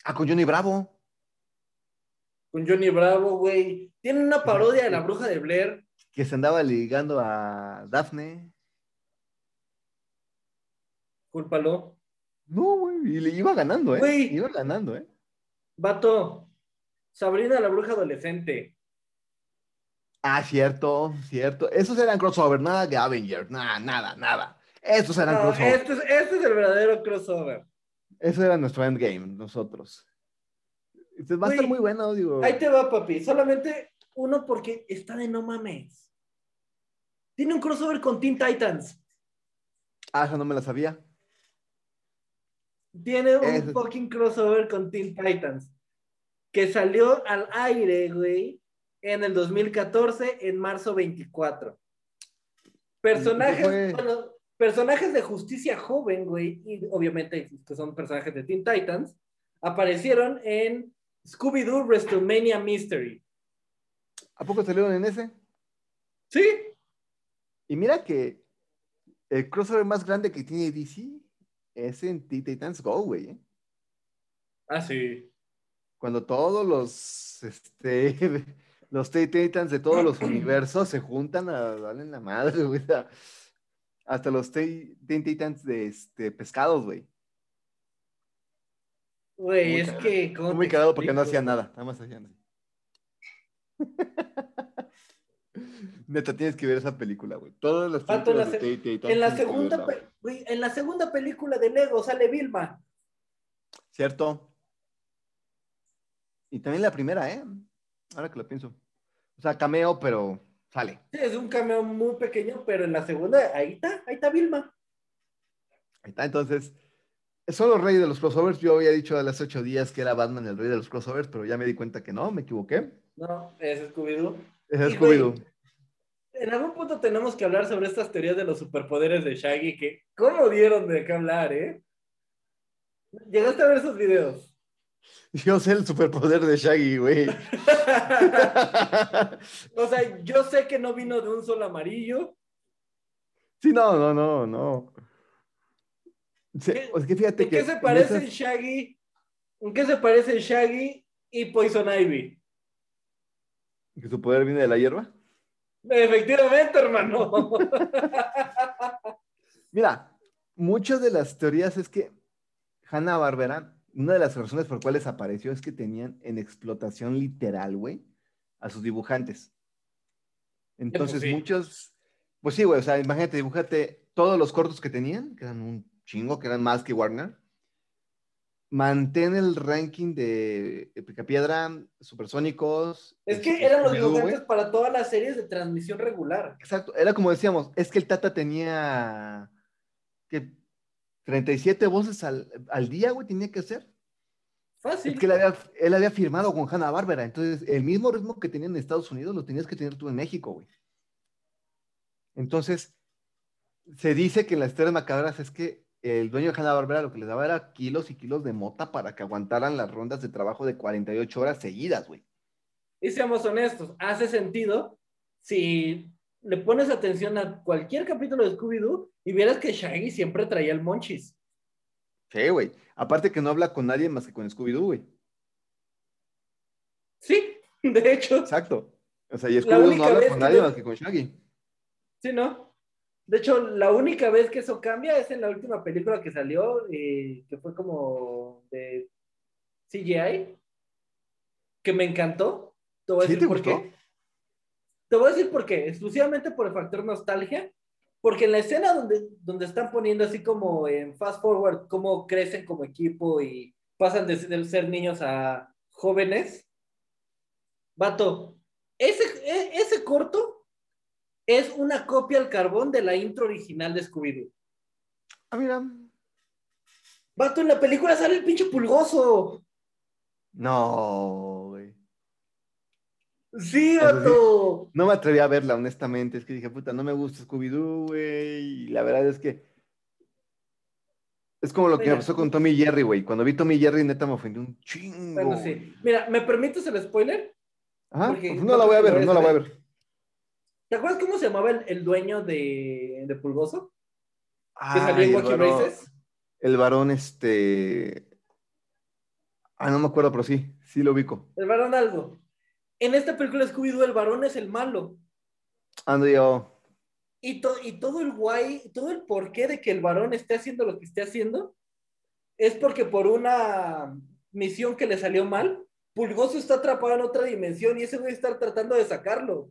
S3: ah, con Johnny Bravo.
S2: Con Johnny Bravo, güey. Tiene una parodia de la bruja de Blair.
S3: que se andaba ligando a Daphne.
S2: Cúlpalo.
S3: No, güey, y le iba ganando, ¿eh?
S2: Güey.
S3: Iba ganando, ¿eh?
S2: Vato. Sabrina la bruja adolescente.
S3: Ah, cierto, cierto. Esos eran crossover, nada de Avengers, nada, nada, nada. Esos eran
S2: No,
S3: crossover.
S2: este, es, este es el verdadero crossover.
S3: Eso era nuestro endgame, nosotros. Entonces, va a estar muy bueno, digo.
S2: Ahí te va, papi. Solamente uno porque está de no mames. Tiene un crossover con Teen Titans.
S3: Ah, esa no me la sabía.
S2: Tiene un
S3: Ese-
S2: fucking crossover con Teen Titans. Que salió al aire, güey, en el 2014, en marzo 24. Personajes, bueno, personajes de justicia joven, güey, y obviamente que son personajes de Teen Titans, aparecieron en Scooby-Doo WrestleMania Mystery.
S3: ¿A poco salieron en ese?
S2: ¿Sí?
S3: Y mira que el crossover más grande que tiene DC es en Teen Titans Go, güey. ¿eh?
S2: Ah, sí.
S3: Cuando todos los, este, los Titans de todos los universos se juntan a darle en la madre, güey. Hasta los Titans de este, pescados, güey.
S2: Güey,
S3: Muy
S2: es
S3: cagado.
S2: que... ¿cómo
S3: Muy cagado porque no hacían nada, nada más hacían. Neta, tienes que ver esa película, güey. Todas las
S2: la
S3: películas de Titans
S2: En la segunda,
S3: verla,
S2: güey, en la segunda película de Lego sale Vilma.
S3: ¿Cierto? Y también la primera, ¿eh? Ahora que lo pienso. O sea, cameo, pero sale.
S2: Sí, es un cameo muy pequeño, pero en la segunda, ahí está, ahí está Vilma.
S3: Ahí está, entonces. Son los reyes de los crossovers. Yo había dicho a las ocho días que era Batman el rey de los crossovers, pero ya me di cuenta que no, me equivoqué.
S2: No, es Scooby-Doo.
S3: Es Scooby-Doo.
S2: En algún punto tenemos que hablar sobre estas teorías de los superpoderes de Shaggy, que cómo dieron de qué hablar, ¿eh? Llegaste a ver esos videos.
S3: Yo sé el superpoder de Shaggy, güey.
S2: o sea, yo sé que no vino de un sol amarillo.
S3: sí, no, no, no, no. Sí,
S2: ¿Qué-
S3: es que fíjate
S2: ¿En
S3: que
S2: qué se
S3: en esas-
S2: Shaggy? ¿En qué se parecen Shaggy y Poison Ivy?
S3: que su poder viene de la hierba.
S2: Efectivamente, hermano.
S3: Mira, muchas de las teorías es que Hanna Barbera, una de las razones por cuales apareció es que tenían en explotación literal, güey, a sus dibujantes. Entonces,
S2: sí.
S3: muchos, pues sí, güey, o sea, imagínate, dibújate todos los cortos que tenían, que eran un chingo, que eran más que Warner. Mantén el ranking de Picapiedra, Supersónicos.
S2: Es que
S3: este,
S2: eran los dibujantes para todas las series de transmisión regular.
S3: Exacto, era como decíamos, es que el Tata tenía que 37 voces al, al día, güey, tenía que hacer.
S2: Fácil.
S3: Es que él había, él había firmado con Hanna Bárbara, entonces el mismo ritmo que tenían en Estados Unidos lo tenías que tener tú en México, güey. Entonces, se dice que en las historias macabras es que el dueño de Hanna Bárbara lo que les daba era kilos y kilos de mota para que aguantaran las rondas de trabajo de 48 horas seguidas, güey.
S2: Y seamos honestos, hace sentido si le pones atención a cualquier capítulo de Scooby-Doo y vieras que Shaggy siempre traía el monchis.
S3: Sí, güey. Aparte que no habla con nadie más que con Scooby-Doo, güey.
S2: Sí, de hecho.
S3: Exacto. O sea, y Scooby-Doo no habla con nadie más que con Shaggy.
S2: Sí, ¿no? De hecho, la única vez que eso cambia es en la última película que salió, eh, que fue como de CGI, que me encantó. Te voy a
S3: ¿Sí
S2: decir
S3: te
S2: por
S3: gustó?
S2: qué. Te voy a decir por qué. Exclusivamente por el factor nostalgia. Porque en la escena donde, donde están poniendo así como en fast forward, cómo crecen como equipo y pasan de, de ser niños a jóvenes. Vato, ese, e- ese corto es una copia al carbón de la intro original de Scooby-Doo.
S3: Ah, mira.
S2: Vato, en la película sale el pinche pulgoso.
S3: No.
S2: Sí, vato.
S3: No me atreví a verla, honestamente. Es que dije, puta, no me gusta Scooby-Doo, güey. Y la verdad es que. Es como lo que me
S2: Mira.
S3: pasó con Tommy Jerry, güey. Cuando vi Tommy Jerry, neta me ofendió un chingo.
S2: Bueno, sí. Mira, ¿me permites el spoiler?
S3: Ajá,
S2: Porque no
S3: no la voy a
S2: que
S3: ver, no la voy a ver.
S2: ¿Te acuerdas cómo se llamaba el, el dueño de, de Pulgoso? Que en Races.
S3: El varón, este. Ah, no me acuerdo, pero sí, sí lo ubico.
S2: El varón algo. En esta película Scooby-Doo, el varón es el malo.
S3: Ando yo.
S2: Y, to- y todo el guay, todo el porqué de que el varón esté haciendo lo que esté haciendo, es porque por una misión que le salió mal, Pulgoso está atrapado en otra dimensión y ese güey está tratando de sacarlo.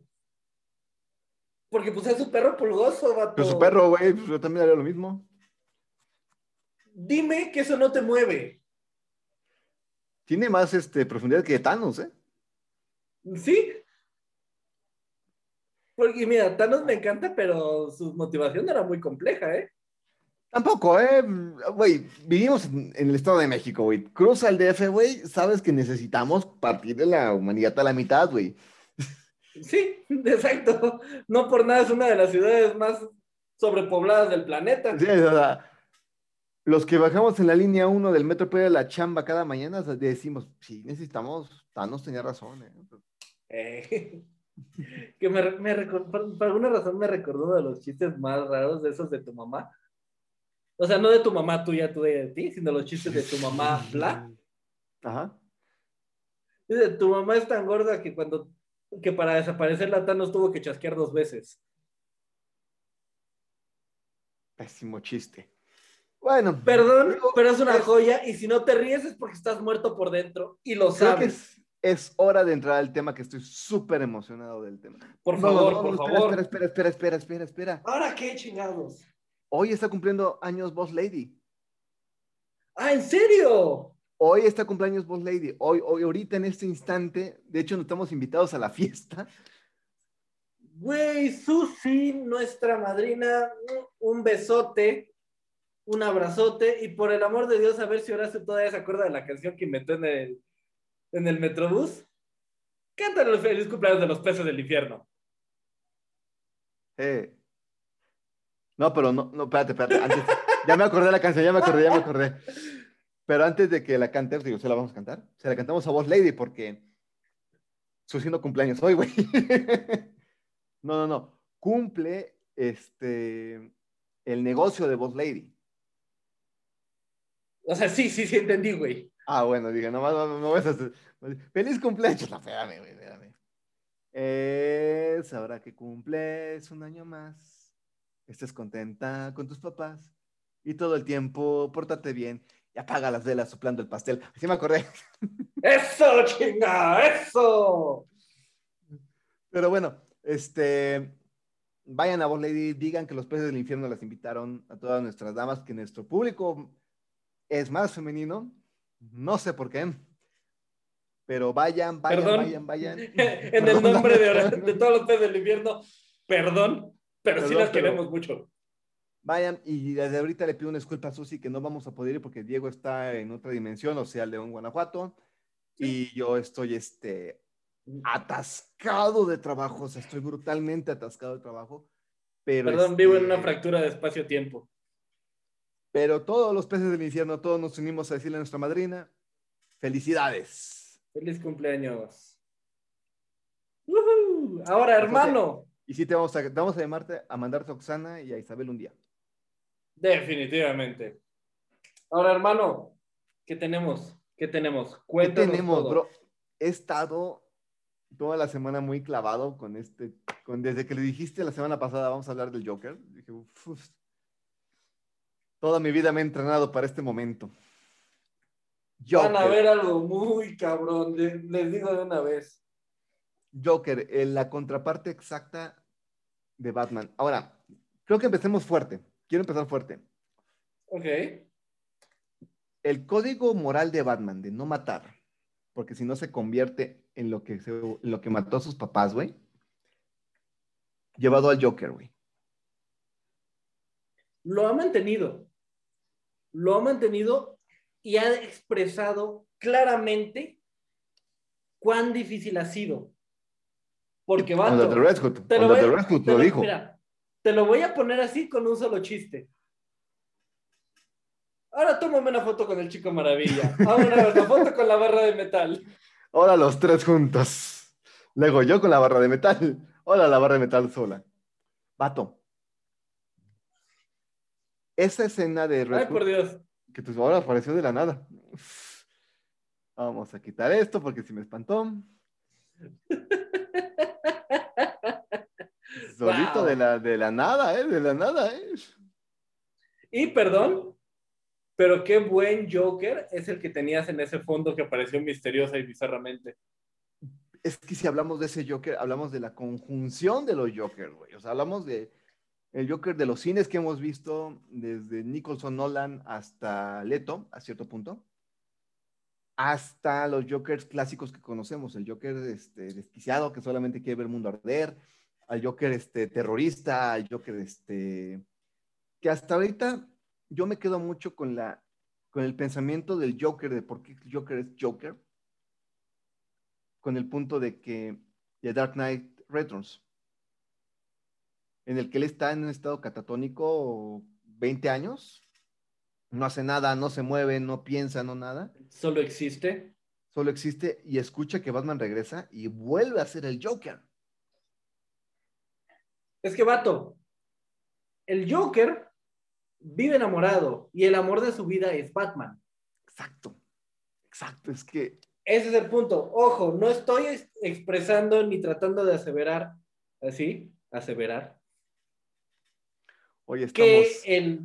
S2: Porque pues es su perro Pulgoso, vato.
S3: Pero su perro, güey, pues yo también haría lo mismo.
S2: Dime que eso no te mueve.
S3: Tiene más este, profundidad que Thanos, ¿eh?
S2: ¿Sí? Porque mira, Thanos me encanta, pero su motivación era muy compleja, ¿eh?
S3: Tampoco, ¿eh? Güey, vivimos en, el Estado de México, güey. Cruza el DF, güey, sabes que necesitamos partir de la humanidad a la mitad, güey.
S2: Sí, exacto. No por nada es una de las ciudades más sobrepobladas del planeta.
S3: Sí, o sea, los que bajamos en la línea 1 del metro a la chamba cada mañana, decimos, sí, necesitamos, Thanos tenía razón, ¿eh?
S2: Eh, que me, me por, por alguna razón me recordó uno de los chistes más raros de esos de tu mamá. O sea, no de tu mamá tuya, tú de ti, sino los chistes de tu mamá, bla.
S3: Ajá.
S2: Dice, tu mamá es tan gorda que cuando que para desaparecer la Thanos tuvo que chasquear dos veces.
S3: Pésimo chiste. Bueno,
S2: Perdón,
S3: digo,
S2: pero es una joya y si no te ríes es porque estás muerto por dentro y lo sabes.
S3: Es, hora de entrar al tema que estoy súper emocionado del tema.
S2: Por
S3: No, no,
S2: favor,
S3: no,
S2: por
S3: espera,
S2: favor.
S3: Espera, espera, espera, espera, espera, espera.
S2: ¿Ahora qué chingados?
S3: Hoy está cumpliendo años Boss Lady.
S2: Ah, ¿en serio?
S3: Hoy está cumpleaños Boss Lady. Hoy, hoy, ahorita en este instante, de hecho, nos estamos invitados a la fiesta.
S2: Güey, Susi, nuestra madrina, un besote, un abrazote y por el amor de Dios, a ver si Horacio todavía se acuerda de la canción que inventó en el, en el Metrobús. Cántale el feliz cumpleaños de los peces del infierno.
S3: No, pero no, no, espérate, espérate. Ya me acordé de la canción, ya me acordé, ya me acordé. Pero antes de que la cantemos, digo, ¿se la vamos a cantar? Se la cantamos a Boss Lady porque su siendo cumpleaños hoy, güey. No, no, no. Cumple este el negocio de Boss Lady.
S2: O sea, sí, sí, sí, entendí, güey.
S3: Ah, bueno, diga, nomás no, no vas a hacer- ¡Feliz cumpleaños! No, espérame, güey, espérame. Es ahora que cumples un año más, estés contenta con tus papás y todo el tiempo pórtate bien y apaga las velas soplando el pastel. Así me acordé.
S2: ¡Eso, chinga! ¡Eso!
S3: Pero bueno, este, vayan a Boss Lady, digan que los peces del infierno las invitaron a todas nuestras damas, que nuestro público es más femenino. No sé por qué. Pero vayan, vayan,
S2: Perdón.
S3: vayan, vayan.
S2: en el nombre de, de todos los peces del infierno, perdón, pero sí las
S3: pero-
S2: queremos mucho.
S3: Vayan, y desde ahorita le pido una disculpa a Susi que no vamos a poder ir porque Diego está en otra dimensión, o sea, León, Guanajuato, y yo estoy este, atascado de trabajo, o sea, estoy brutalmente atascado de trabajo. Pero,
S2: Perdón, vivo en
S3: este,
S2: una fractura de espacio-tiempo.
S3: Pero todos los peces del infierno, todos nos unimos a decirle a nuestra madrina, felicidades.
S2: Feliz cumpleaños. Ujú. Ahora, hermano.
S3: Y sí, te vamos a, vamos a llamarte, a mandarte a Oxana y a Isabel un día.
S2: Definitivamente. Ahora, hermano, ¿qué tenemos? ¿Qué tenemos?
S3: ¿Qué
S2: Cuéntanos
S3: tenemos,
S2: todo.
S3: bro? He estado toda la semana muy clavado con este, con, desde que le dijiste la semana pasada, vamos a hablar del Joker. Dije, "Uf, uf". Toda mi vida me he entrenado para este momento.
S2: Van a ver algo muy cabrón, le- les digo de una vez.
S3: Joker, eh, la contraparte exacta de Batman. Ahora, creo que empecemos fuerte. Quiero empezar fuerte.
S2: Ok.
S3: El código moral de Batman de no matar, porque si no se convierte en lo que, se- en lo que mató a sus papás, güey, llevado al Joker, güey.
S2: Lo ha mantenido. Lo ha mantenido y ha expresado claramente cuán difícil ha sido. Porque va.
S3: Hood.
S2: Te lo, voy, te
S3: lo- dijo.
S2: mira, te lo voy a poner así con un solo chiste. Ahora tómame una foto con el chico maravilla. Ahora una foto con la barra de metal.
S3: Ahora los tres juntos. Luego yo con la barra de metal. Ahora la barra de metal sola. Vato. Esa escena de
S2: Ay, por Dios.
S3: que tu ahora apareció de la nada. Vamos a quitar esto porque si me espantó. Solito
S2: Wow.
S3: de, la, de la nada, ¿eh? De la nada, ¿eh?
S2: Y perdón, pero qué buen Joker es el que tenías en ese fondo que apareció misteriosa y bizarramente.
S3: Es que si hablamos de ese Joker, hablamos de la conjunción de los Jokers, güey. O sea, hablamos de el Joker de los cines que hemos visto desde Nicholson Nolan hasta Leto, a cierto punto, hasta los Jokers clásicos que conocemos, el Joker este, desquiciado que solamente quiere ver el mundo arder, al Joker este, terrorista, al Joker este, que hasta ahorita yo me quedo mucho con, la, con el pensamiento del Joker, de por qué Joker es Joker, con el punto de que The Dark Knight Returns, en el que él está en un estado catatónico 20 años, no hace nada, no se mueve, no piensa, no nada,
S2: Solo existe.
S3: solo existe y escucha que Batman regresa y vuelve a ser el Joker.
S2: Es que, vato, el Joker vive enamorado y el amor de su vida es Batman.
S3: Exacto, exacto, es que
S2: Ese es el punto. Ojo, no estoy ex- expresando ni tratando de aseverar, así, aseverar,
S3: hoy
S2: que
S3: estamos
S2: el...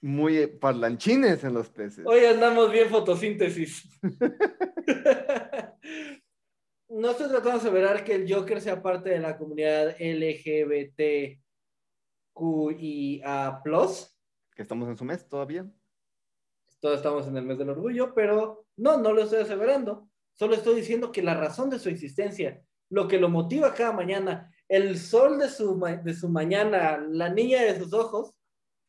S3: muy eh, parlanchines en los peces.
S2: Hoy andamos bien fotosíntesis. no estoy tratando de aseverar que el Joker sea parte de la comunidad LGBTQIA+.
S3: Que estamos en su mes todavía.
S2: Todos estamos en el mes del orgullo, pero no, no lo estoy aseverando. Solo estoy diciendo que la razón de su existencia, lo que lo motiva cada mañana, el sol de su, de su mañana, la niña de sus ojos,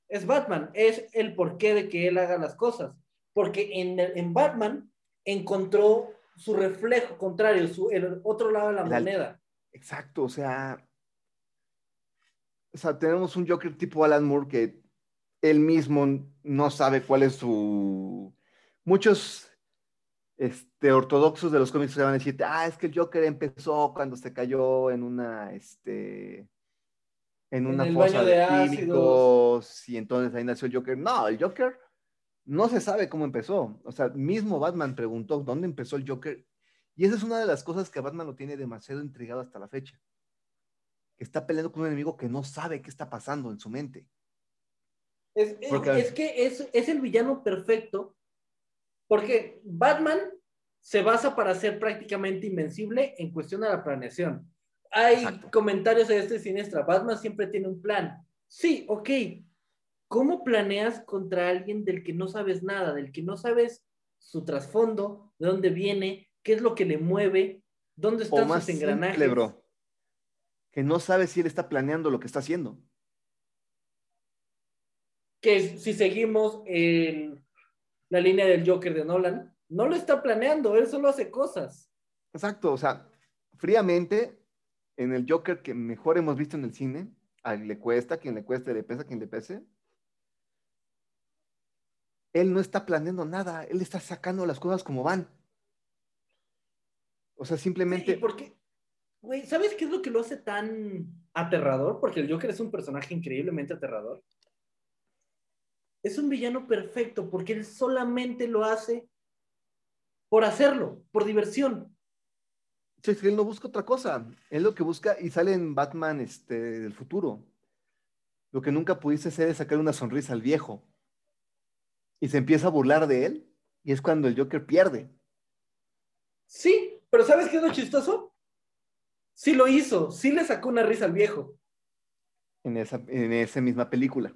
S2: es Batman. Es el porqué de que él haga las cosas. Porque en, en Batman encontró su reflejo contrario, su, el otro lado de la
S3: El al-
S2: moneda.
S3: Exacto, o sea, o sea, tenemos un Joker tipo Alan Moore que él mismo no sabe cuál es su... Muchos este, ortodoxos de los cómics se van a decir, ah, es que el Joker empezó cuando se cayó en una, este, en
S2: En
S3: una
S2: el
S3: fosa de,
S2: de
S3: químicos y entonces ahí nació el Joker. No, el Joker no se sabe cómo empezó. O sea, mismo Batman preguntó dónde empezó el Joker y esa es una de las cosas que Batman lo tiene demasiado intrigado hasta la fecha. Que está peleando con un enemigo que no sabe qué está pasando en su mente.
S2: Es, es-
S3: Porque-
S2: es que es, es el villano perfecto, porque Batman se basa para ser prácticamente invencible en cuestión de la planeación. Hay
S3: Exacto.
S2: comentarios de este siniestra. Batman siempre tiene un plan. Sí, ok. ¿Cómo planeas contra alguien del que no sabes nada, del que no sabes su trasfondo, de dónde viene, qué es lo que le mueve, dónde
S3: O
S2: están
S3: más
S2: sus engranajes?
S3: simple, bro, que no sabe si él está planeando lo que está haciendo.
S2: que si seguimos el- la línea del Joker de Nolan, no lo está planeando, él solo hace cosas.
S3: Exacto, o sea, fríamente, en el Joker que mejor hemos visto en el cine, a le cuesta, quien le cueste, le pesa, quien le pese, él no está planeando nada, él está sacando las cosas como van. O sea,
S2: ¿Y
S3: simplemente,
S2: por qué? Güey, ¿sabes qué es lo que lo hace tan aterrador? Porque el Joker es un personaje increíblemente aterrador. Es un villano perfecto porque él solamente lo hace por hacerlo, por diversión.
S3: Sí, es que él no busca otra cosa, él lo que busca, y sale en Batman este, del futuro, lo que nunca pudiste hacer es sacar una sonrisa al viejo, y se empieza a burlar de él, y es cuando el Joker pierde.
S2: Sí, pero ¿sabes qué es lo chistoso? Sí lo hizo, sí le sacó una risa al viejo.
S3: en esa, en esa misma película.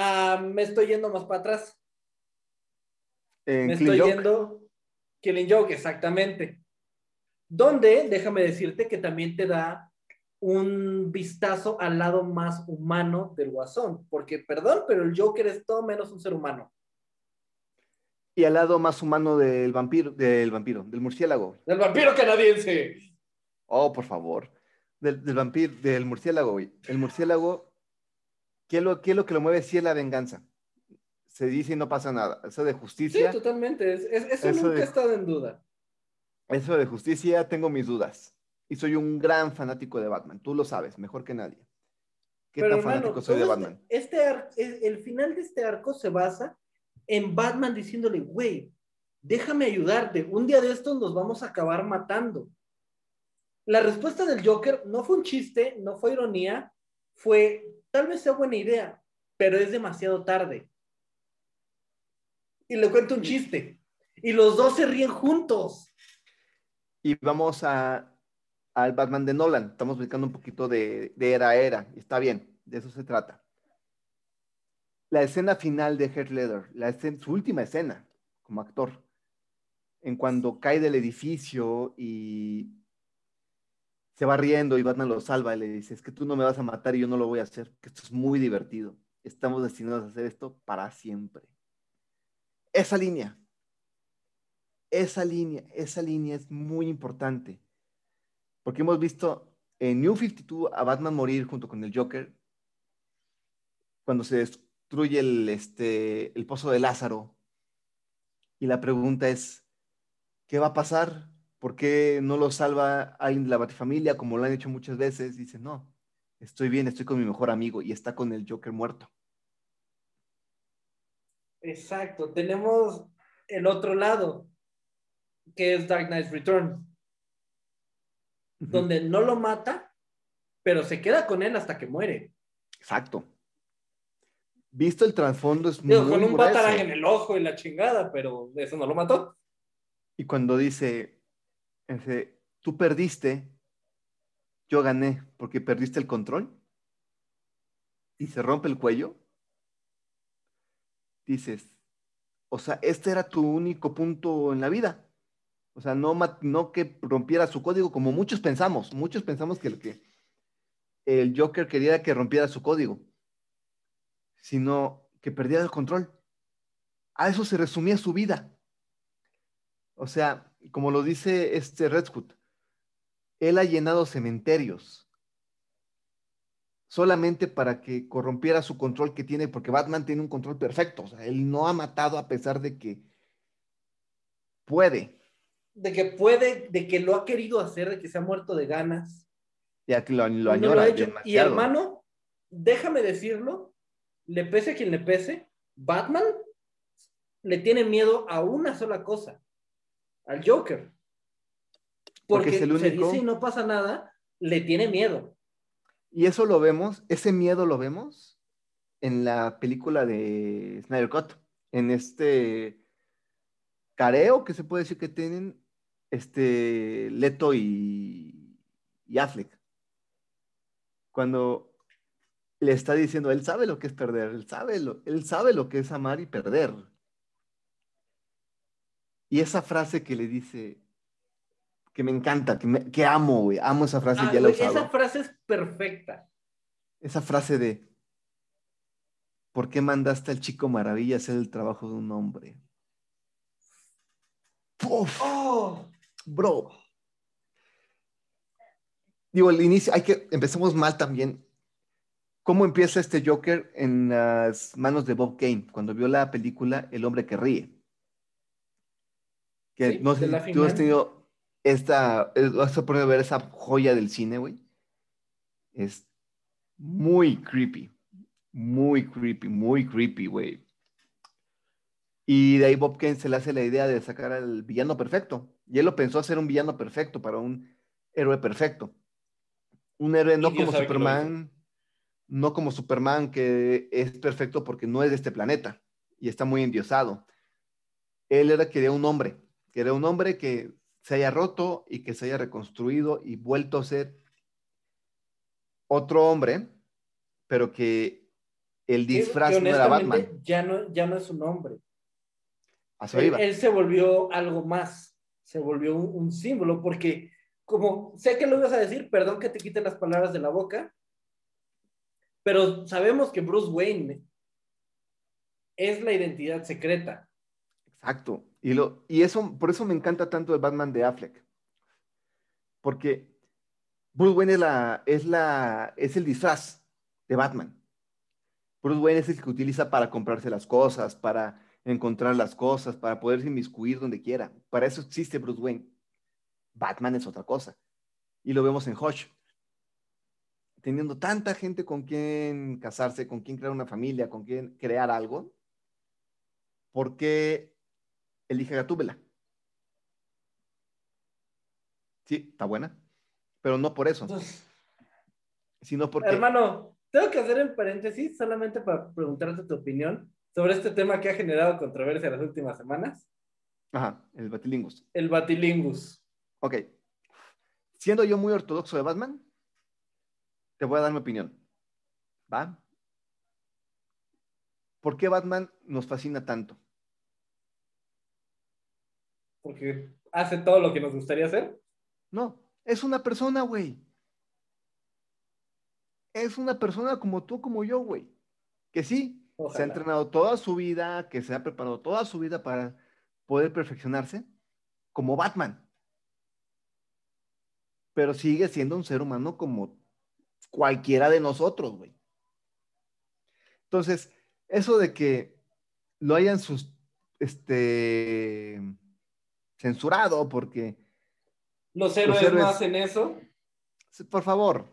S2: Ah, me estoy yendo más para atrás.
S3: En
S2: Me estoy
S3: Joke,
S2: yendo Killing Joke, exactamente. Donde, déjame decirte que también te da un vistazo al lado más humano del Guasón. Porque, perdón, pero el Joker es todo menos un ser humano.
S3: y al lado más humano del vampiro, del vampiro, del murciélago.
S2: ¡El vampiro canadiense!
S3: Oh, por favor. Del, del vampiro, del murciélago, güey. El murciélago, ¿qué es, lo, ¿qué es lo que lo mueve? Sí es la venganza. Se dice y no pasa nada. Eso de
S2: Sí,
S3: justicia,
S2: totalmente. Es- es- eso,
S3: Eso
S2: nunca ha estado en duda.
S3: eso de justicia, tengo mis dudas. Y soy un gran fanático de Batman. Tú lo sabes, mejor que nadie. ¿Qué
S2: Pero
S3: tan
S2: hermano,
S3: fanático soy de Batman?
S2: Este, este el final de este arco se basa en Batman diciéndole, güey, déjame ayudarte. Un día de estos nos vamos a acabar matando. La respuesta del Joker no fue un chiste, no fue ironía, fue, tal vez sea buena idea, pero es demasiado tarde. Y le cuento un chiste. Y los dos se ríen juntos.
S3: Y vamos a, al Batman de Nolan. Estamos buscando un poquito de, de era a era. Está bien, de eso se trata. La escena final de Heath Ledger, la escena- su última escena como actor, en cuando cae del edificio y se va riendo y Batman lo salva y le dice, es que tú no me vas a matar y yo no lo voy a hacer, que esto es muy divertido. Estamos destinados a hacer esto para siempre. Esa línea, esa línea, esa línea es muy importante. Porque hemos visto en New 52 a Batman morir junto con el Joker. Cuando se destruye el, este, el pozo de Lázaro. Y la pregunta es, ¿qué va a pasar? ¿Por qué no lo salva alguien de la Batifamilia como lo han hecho muchas veces? Dice, no, estoy bien, estoy con mi mejor amigo y está con el Joker muerto.
S2: Exacto. Tenemos el otro lado, que es Dark Knight Return. donde no lo mata, pero se queda con él hasta que muere.
S3: Exacto. Visto el trasfondo es
S2: Digo,
S3: muy
S2: con un
S3: grueso.
S2: batarang en el ojo y la chingada, pero eso no lo mató.
S3: Y cuando dice, dice, tú perdiste, yo gané porque perdiste el control y se rompe el cuello, dices, o sea, este era tu único punto en la vida. O sea, no, no que rompiera su código como muchos pensamos. Muchos pensamos que que el Joker quería que rompiera su código, sino que perdiera el control. A eso se resumía su vida. O sea, como lo dice este Red Hood, él ha llenado cementerios solamente para que corrompiera su control que tiene, porque Batman tiene un control perfecto. O sea, él no ha matado a pesar de que puede,
S2: De que puede, de que lo ha querido hacer, de que se ha muerto de ganas.
S3: ya que lo, lo
S2: y no
S3: añora
S2: lo ha hecho. Y hermano, déjame decirlo, le pese a quien le pese, Batman le tiene miedo a una sola cosa, al Joker.
S3: Porque
S2: Porque,
S3: es el
S2: se dice y no pasa nada, le tiene miedo.
S3: Y eso lo vemos, ese miedo lo vemos en la película de Snyder Cut, en este careo que se puede decir que tienen este Leto y, y Affleck. Cuando le está diciendo, él sabe lo que es perder, él sabe lo, él sabe lo que es amar y perder. Y esa frase que le dice, que me encanta, que, me- que amo, güey, amo esa frase,
S2: Ah,
S3: ya la
S2: esa frase es perfecta.
S3: esa frase de ¿por qué mandaste al chico maravilla a hacer el trabajo de un hombre? ¡Puf!
S2: Oh,
S3: bro. Digo, el inicio, hay que, empecemos mal también. ¿Cómo empieza este Joker en las manos de Bob Kane cuando vio la película El hombre que ríe? Que
S2: Sí,
S3: no sé si tú has tenido esta, eh, vas a poder ver esa joya del cine, güey. Es muy creepy, muy creepy, muy creepy, güey. Y de ahí Bob Kane se le hace la idea de sacar al villano perfecto. Y él lo pensó hacer un villano perfecto para un héroe perfecto. Un héroe no como Superman, no como Superman que es perfecto porque no es de este planeta y está muy endiosado. Él era quería un hombre, quería un hombre que se haya roto y que se haya reconstruido y vuelto a ser otro hombre, pero que el
S2: que-
S3: disfraz
S2: que
S3: no era Batman.
S2: Ya no, ya no es un hombre. Él,
S3: iba.
S2: él se volvió algo más, se volvió un, un símbolo, porque como sé que lo ibas a decir, perdón que te quite las palabras de la boca, pero sabemos que Bruce Wayne es la identidad secreta.
S3: Exacto. Y, lo, y eso, por eso me encanta tanto el Batman de Affleck. Porque Bruce Wayne es, la, es, la, es el disfraz de Batman. Bruce Wayne es el que utiliza para comprarse las cosas, para encontrar las cosas, para poderse inmiscuir donde quiera. Para eso existe Bruce Wayne. Batman es otra cosa. Y lo vemos en Hush. Teniendo tanta gente con quien casarse, con quien crear una familia, con quien crear algo, ¿por qué elige Gatúbela? Sí, está buena, pero no por eso, sino porque...
S2: Hermano, tengo que hacer el paréntesis solamente para preguntarte tu opinión sobre este tema que ha generado controversia las últimas semanas.
S3: Ajá, el Batilingus.
S2: El Batilingus.
S3: Ok. Siendo yo muy ortodoxo de Batman, te voy a dar mi opinión. ¿Va? ¿Por qué Batman nos fascina tanto?
S2: Porque hace todo lo que nos gustaría hacer.
S3: No, es una persona, güey. Es una persona como tú, como yo, güey. Que sí, se ha entrenado toda su vida, que se ha preparado toda su vida para poder perfeccionarse como Batman. Pero sigue siendo un ser humano como cualquiera de nosotros, güey. Entonces, eso de que lo hayan sus, este, censurado porque
S2: los héroes, no hacen eso.
S3: Por favor.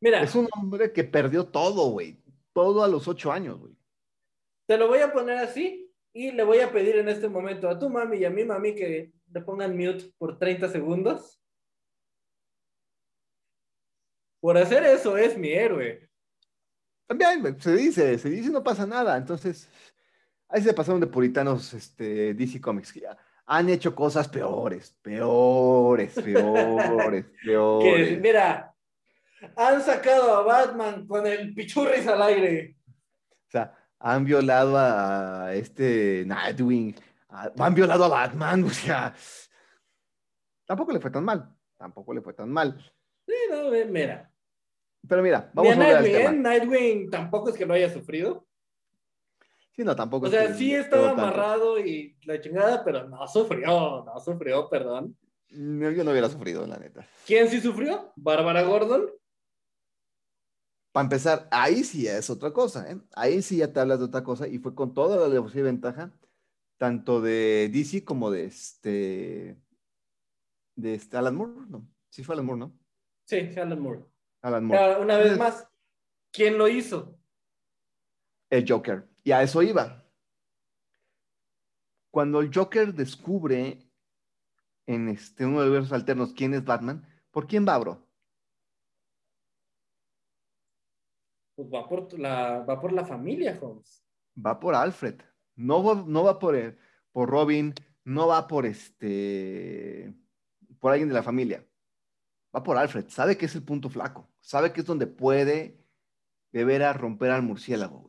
S3: Mira. Es un hombre que perdió todo, güey. Todo a los ocho años, güey.
S2: Te lo voy a poner así y le voy a pedir en este momento a tu mami y a mi mami que le pongan mute por 30 segundos. Por hacer eso es mi héroe.
S3: También se dice, se dice no pasa nada. Entonces, ahí se pasaron de puritanos este, DC Comics. Han hecho cosas peores, peores, peores, peores.
S2: Que, mira, han sacado a Batman con el pichurris al aire.
S3: O sea, han violado a este Nightwing, han violado a Batman, o sea, tampoco le fue tan mal, tampoco le fue tan mal.
S2: Sí, no, mira.
S3: Pero mira, vamos a ver
S2: Nightwing, ¿eh? Nightwing tampoco es que lo haya sufrido.
S3: Sí, no, tampoco.
S2: O sea, sí estaba amarrado y la chingada, pero no sufrió, no sufrió, perdón.
S3: yo no hubiera sufrido, la neta.
S2: ¿Quién sí sufrió? ¿Bárbara Gordon?
S3: Para empezar, ahí sí es otra cosa, ¿eh? Ahí sí ya te hablas de otra cosa y fue con toda la posible ventaja, tanto de DC como de este. de este Alan Moore, ¿no? Sí fue Alan Moore, ¿no?
S2: Sí, Alan Moore.
S3: Alan Moore.
S2: una vez más, ¿quién lo hizo?
S3: El Joker. Y a eso iba. Cuando el Joker descubre en este uno de los alternos quién es Batman, ¿por quién va, bro?
S2: Pues va por la, va por la familia, Holmes.
S3: Va por Alfred. No va, no va por, el, por Robin, no va por este por alguien de la familia. Va por Alfred. Sabe que es el punto flaco. Sabe que es donde puede deber a romper al murciélago.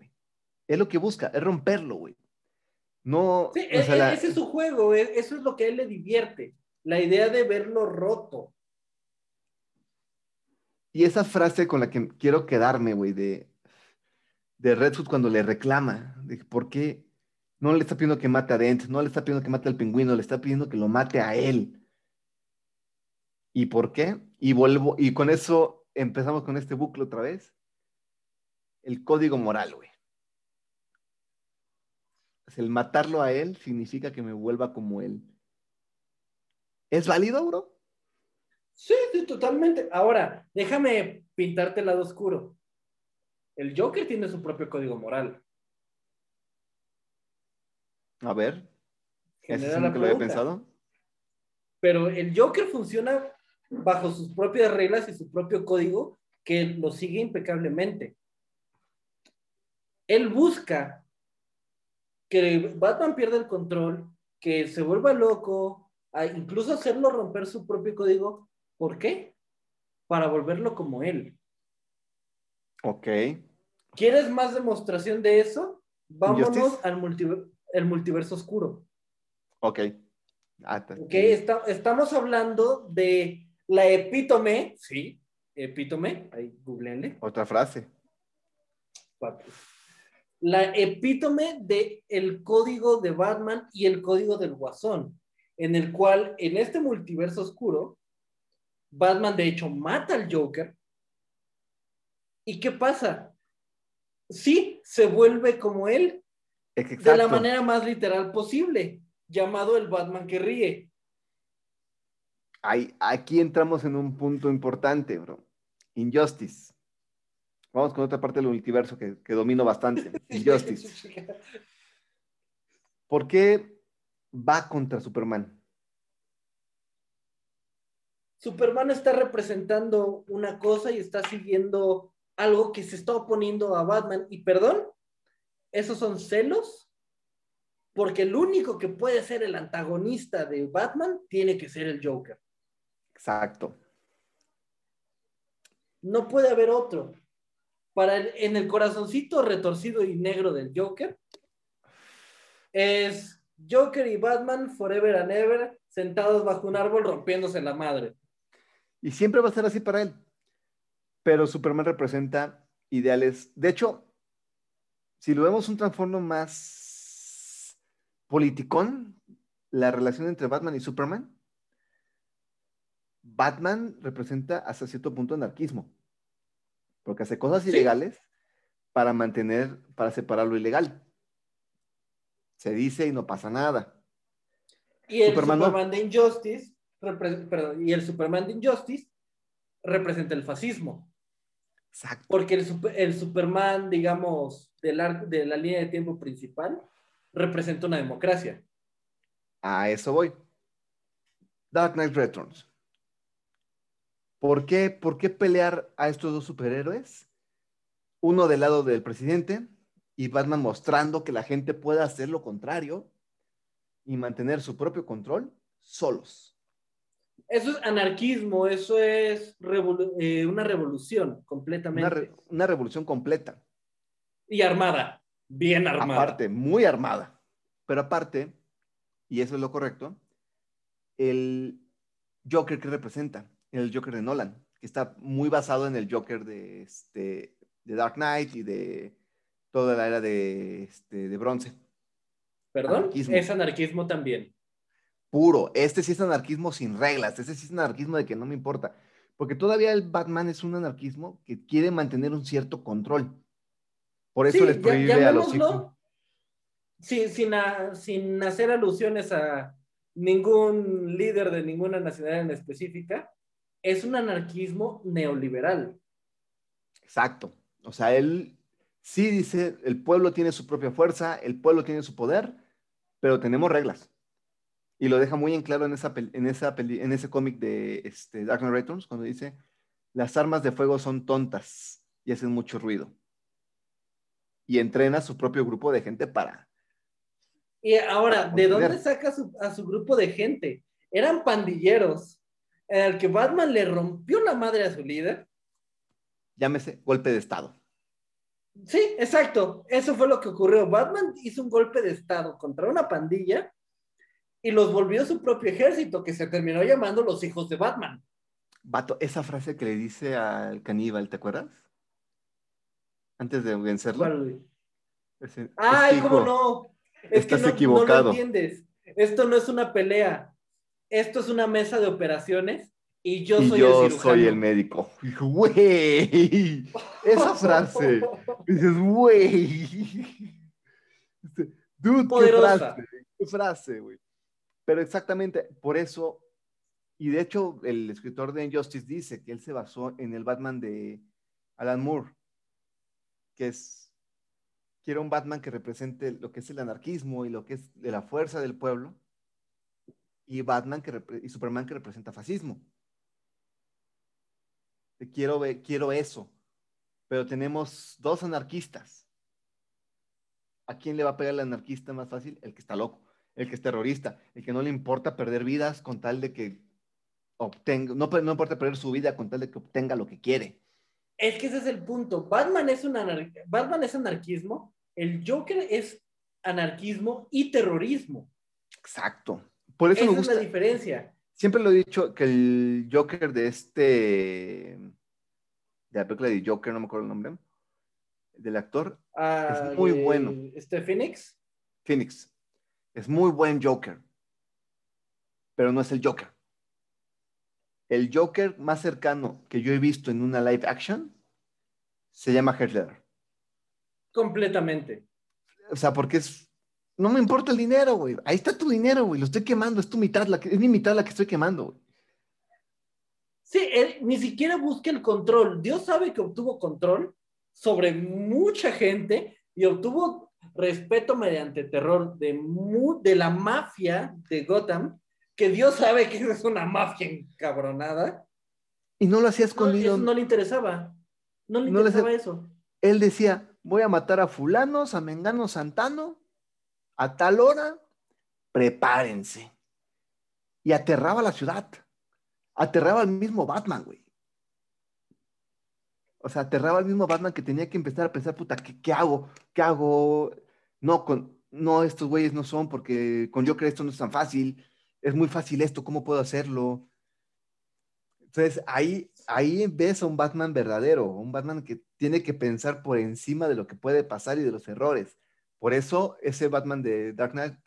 S3: Es lo que busca, es romperlo, güey. No.
S2: Sí, e, e, ese es su juego, e, eso es lo que a él le divierte. La idea de verlo roto.
S3: Y esa frase con la que quiero quedarme, güey, de, de Redfoot cuando le reclama, de por qué no le está pidiendo que mate a Dent, no le está pidiendo que mate al pingüino, le está pidiendo que lo mate a él. ¿Y por qué? Y vuelvo, y con eso empezamos con este bucle otra vez. El código moral, güey el matarlo a él significa que me vuelva como él. ¿Es válido, bro?
S2: Sí, sí, totalmente. Ahora, déjame pintarte el lado oscuro. El Joker tiene su propio código moral.
S3: A ver. ¿Ese es lo que lo había pensado?
S2: Pero el Joker funciona bajo sus propias reglas y su propio código que lo sigue impecablemente. Él busca que Batman pierda el control, que se vuelva loco, incluso hacerlo romper su propio código. ¿Por qué? Para volverlo como él.
S3: Ok.
S2: ¿Quieres más demostración de eso? Vámonos al el multiverso oscuro.
S3: Ok.
S2: Ah, ok, estamos hablando de la epítome, sí, epítome, ahí googleenle.
S3: Otra frase
S2: la epítome de el código de Batman y el código del Guasón, en el cual en este multiverso oscuro, Batman de hecho mata al Joker. ¿Y qué pasa? Sí, se vuelve como él,
S3: Exacto.
S2: de la manera más literal posible, llamado el Batman que ríe.
S3: Ahí- aquí entramos en un punto importante, bro. Injustice. Vamos con otra parte del multiverso que, que domino bastante. Injustice. ¿Por qué va contra Superman?
S2: Superman está representando una cosa y está siguiendo algo que se está oponiendo a Batman. Y perdón, esos son celos, porque el único que puede ser el antagonista de Batman tiene que ser el Joker.
S3: Exacto.
S2: No puede haber otro. Para el- en el corazoncito retorcido y negro del Joker es Joker y Batman forever and ever sentados bajo un árbol rompiéndose la madre.
S3: Y siempre va a ser así para él. Pero Superman representa ideales. De hecho, si lo vemos un trasfondo más politicón, la relación entre Batman y Superman, Batman representa hasta cierto punto anarquismo. Porque hace cosas
S2: Sí.
S3: ilegales para mantener, para separar lo ilegal. Se dice y no pasa nada.
S2: Y el
S3: Superman
S2: Superman,
S3: no.
S2: de Injustice, perdón, y el Superman de Injustice representa el fascismo.
S3: Exacto.
S2: Porque el, super- el Superman, digamos, del ar- de la línea de tiempo principal, representa una democracia.
S3: A eso voy. Dark Knight Returns. ¿Por qué, ¿Por qué pelear a estos dos superhéroes? Uno del lado del presidente y Batman mostrando que la gente puede hacer lo contrario y mantener su propio control solos.
S2: Eso es anarquismo, eso es revolu- eh, una revolución
S3: Una,
S2: completamente.
S3: re- una revolución completa.
S2: Y armada, bien armada.
S3: Aparte, muy armada. Pero aparte, y eso es lo correcto, el Joker que representa, el Joker de Nolan, que está muy basado en el Joker de, este, de Dark Knight y de toda la era de, este, de bronce.
S2: Perdón,
S3: Anarquismo.
S2: es anarquismo también.
S3: Puro. Este sí es anarquismo sin reglas. Este sí es anarquismo de que no me importa. Porque todavía el Batman es un anarquismo que quiere mantener un cierto control. Por eso
S2: Sí,
S3: les
S2: ya-
S3: prohíbe a los
S2: sin, sin, a- sin hacer alusiones a ningún líder de ninguna nacionalidad en específica, es un anarquismo neoliberal.
S3: Exacto. O sea, él sí dice, el pueblo tiene su propia fuerza, el pueblo tiene su poder, pero tenemos reglas. Y lo deja muy en claro en, esa en, esa en ese cómic de este, Dark Knight Returns, cuando dice, las armas de fuego son tontas y hacen mucho ruido. Y entrena su propio grupo de gente para...
S2: Y ahora, ¿de dónde saca su- a su grupo de gente? Eran pandilleros en el que Batman le rompió la madre a su líder.
S3: Llámese golpe de Estado.
S2: Sí, exacto. Eso fue lo que ocurrió. Batman hizo un golpe de estado contra una pandilla y los volvió su propio ejército, que se terminó llamando los hijos de Batman.
S3: Vato, esa frase que le dice al caníbal, ¿te acuerdas? Antes de vencerlo.
S2: Ay, ¿cómo no? Es
S3: estás
S2: que no,
S3: equivocado.
S2: no lo entiendes. Esto no es una pelea. Esto es una mesa de operaciones y yo
S3: y
S2: soy
S3: yo
S2: el cirujano.
S3: soy el médico. Güey, esa frase. Dices, güey. Este, Dude, qué
S2: Poderosa.
S3: frase, qué frase, güey. Pero exactamente, por eso, y de hecho, el escritor de Injustice dice que él se basó en el Batman de Alan Moore, que es, quiero un Batman que represente lo que es el anarquismo y lo que es de la fuerza del pueblo, y Batman que y Superman que representa fascismo. Quiero, quiero eso, pero tenemos dos anarquistas. ¿A quién le va a pegar el anarquista más fácil? El que está loco, el que es terrorista, el que no le importa perder vidas con tal de que obtenga, no, no importa perder su vida con tal de que obtenga lo que quiere.
S2: Es que ese es el punto. Batman es, un anar- Batman es anarquismo, el Joker es anarquismo y terrorismo.
S3: Exacto. Por eso
S2: Esa
S3: me
S2: es la diferencia.
S3: Siempre lo he dicho que el Joker de este. de la película de Joker, no me acuerdo el nombre. Del actor,
S2: Ah,
S3: Es muy
S2: de
S3: bueno.
S2: Este Phoenix.
S3: Phoenix. Es muy buen Joker. Pero no es el Joker. el Joker más cercano que yo he visto en una live action se llama Heath.
S2: Completamente.
S3: O sea, porque es. No me importa el dinero, güey. Ahí está tu dinero, güey. Lo estoy quemando. Es tu mitad, la que, es mi mitad la que estoy quemando, güey.
S2: Sí, él ni siquiera busca el control. Dios sabe que obtuvo control sobre mucha gente y obtuvo respeto mediante terror de, mu- de la mafia de Gotham, que Dios sabe que es una mafia encabronada.
S3: Y no lo hacía
S2: No,
S3: escondido.
S2: eso no le interesaba. No le
S3: No le
S2: interesaba eso.
S3: Él decía: Voy a matar a Fulanos, a Mengano Santano, a tal hora, prepárense. Y aterraba la ciudad. Aterraba al mismo Batman, güey. O sea, aterraba al mismo Batman que tenía que empezar a pensar, puta, ¿qué, hago? ¿Qué hago? No, con, no, estos güeyes no son porque con Joker esto no es tan fácil. Es muy fácil esto, ¿cómo puedo hacerlo? Entonces, ahí, ahí ves a un Batman verdadero, un Batman que tiene que pensar por encima de lo que puede pasar y de los errores. Por eso, ese Batman de Dark Knight,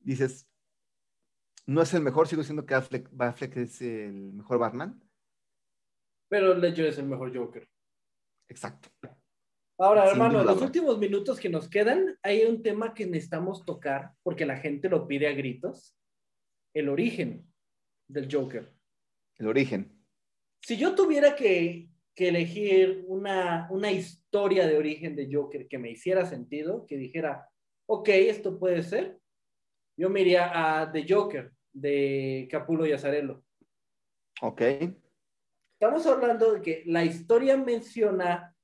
S3: dices, no es el mejor, sigo diciendo que Affleck, Affleck es el mejor Batman.
S2: Pero Ledger es el mejor Joker.
S3: Exacto.
S2: Ahora,
S3: Sin
S2: hermano, en los últimos minutos que nos quedan, hay un tema que necesitamos tocar porque la gente lo pide a gritos. El origen del Joker.
S3: El origen.
S2: Si yo tuviera que, que elegir una, una historia de origen de Joker que me hiciera sentido, que dijera, ok, esto puede ser, yo me iría a The Joker de Capulo y Azarello.
S3: Ok.
S2: Estamos hablando de que la historia menciona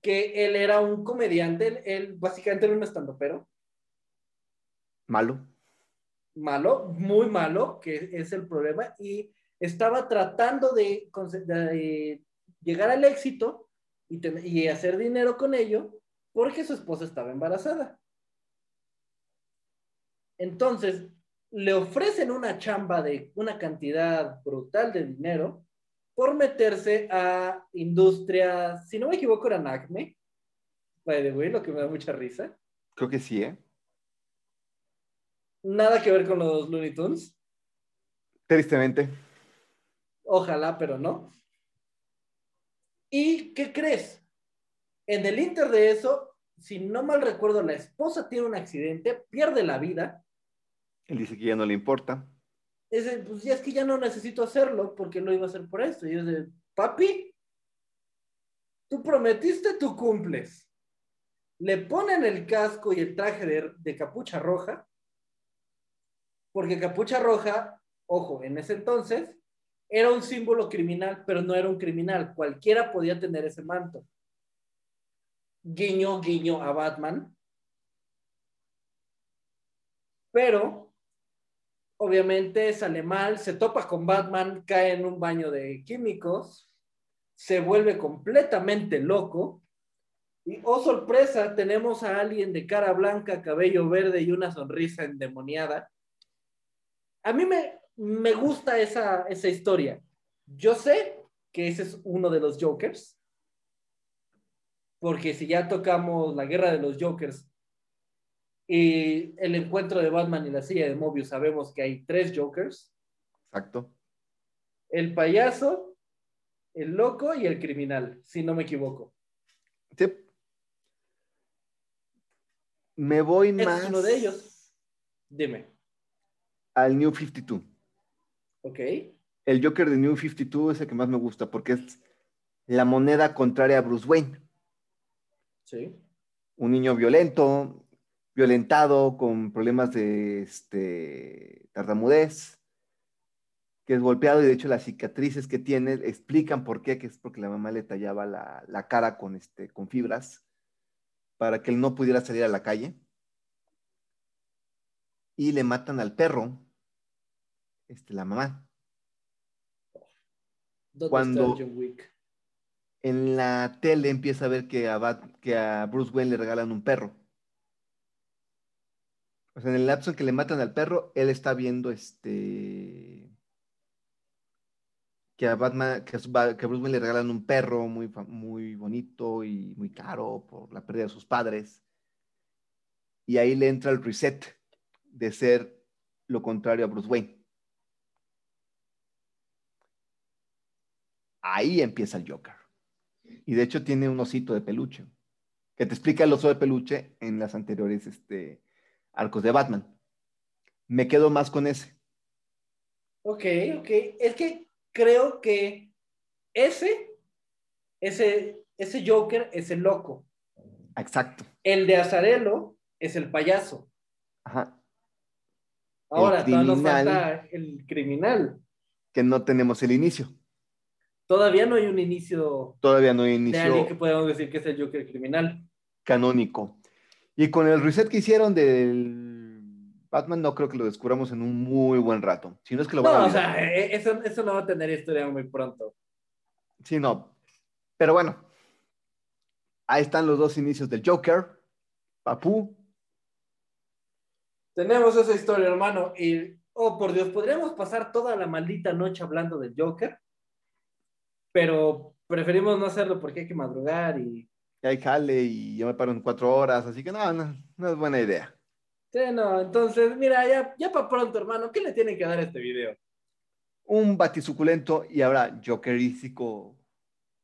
S2: que él era un comediante, él, él básicamente era un estandopero,
S3: Malo.
S2: malo, muy malo, que es el problema, y estaba tratando de llegar al éxito y, hacer dinero con ello porque su esposa estaba embarazada. Entonces, le ofrecen una chamba de una cantidad brutal de dinero por meterse a industrias, si no me equivoco, eran Acme, by the way, lo que me da mucha risa.
S3: Creo que sí, ¿eh?
S2: Nada que ver con los Looney Tunes.
S3: Tristemente.
S2: Ojalá, pero no. ¿Y qué crees? En el inter de eso, si no mal recuerdo, la esposa tiene un accidente, pierde la vida.
S3: Él dice que ya no le importa.
S2: Es de, pues ya es que ya no necesito hacerlo porque lo iba a hacer por esto. Y es de, papi, tú prometiste, tú cumples. Le ponen el casco y el traje de, de capucha roja, porque capucha roja, ojo, en ese entonces era un símbolo criminal, pero no era un criminal. Cualquiera podía tener ese manto. Guiño, guiño a Batman. Pero, obviamente, sale mal, se topa con Batman, cae en un baño de químicos, se vuelve completamente loco. Y, oh sorpresa, tenemos a alguien de cara blanca, cabello verde y una sonrisa endemoniada. A mí me, me gusta esa, esa historia. Yo sé que ese es uno de los Jokers, porque si ya tocamos la guerra de los Jokers y el encuentro de Batman y la silla de Mobius, sabemos que hay tres Jokers,
S3: Exacto.
S2: el payaso, el loco y el criminal, si no me equivoco.
S3: Sí. Me voy más
S2: es uno de ellos. Dime,
S3: al New 52.
S2: ¿Ok?
S3: El Joker de New 52 es el que más me gusta porque es la moneda contraria a Bruce Wayne.
S2: Sí.
S3: Un niño violento, violentado, con problemas de este, tartamudez, que es golpeado y de hecho las cicatrices que tiene explican por qué, que es porque la mamá le tallaba la, la cara con, este, con fibras para que él no pudiera salir a la calle. Y le matan al perro, este, la mamá.
S2: ¿Dónde
S3: Cuando-
S2: está John Wick?
S3: En la tele empieza a ver que a, Bat- que a Bruce Wayne le regalan un perro. O sea, en el lapso en que le matan al perro, él está viendo este. Que a Batman, que a, su- que a Bruce Wayne le regalan un perro muy, muy bonito y muy caro por la pérdida de sus padres. Y ahí le entra el reset de ser lo contrario a Bruce Wayne. Ahí empieza el Joker. Y de hecho tiene un osito de peluche, que te explica el oso de peluche en las anteriores este, arcos de Batman. Me quedo más con ese.
S2: Ok, ok. Es que creo que ese, ese, ese Joker es el loco.
S3: Exacto.
S2: El de Azarelo es el payaso.
S3: Ajá.
S2: Ahora, nos falta el criminal.
S3: Que no tenemos el inicio.
S2: Todavía no hay un inicio
S3: Todavía no hay
S2: de alguien que
S3: inicio
S2: podemos decir que es el Joker criminal.
S3: canónico. Y con el reset que hicieron del Batman, no creo que lo descubramos en un muy buen rato. Si no es que lo van a
S2: No, o sea, eh, eso, eso no va a tener historia muy pronto.
S3: Sí, no. Pero bueno, ahí están los dos inicios del Joker. Papú.
S2: Tenemos esa historia, hermano. Y, oh, por Dios, podríamos pasar toda la maldita noche hablando del Joker, pero preferimos no hacerlo porque hay que madrugar
S3: y... Hay jale y yo me paro en cuatro horas, así que no, no, no es buena idea.
S2: Sí, no, entonces, mira, ya, ya para pronto, hermano, ¿qué le tienen que dar a este video?
S3: Un batisuculento y ahora jokerístico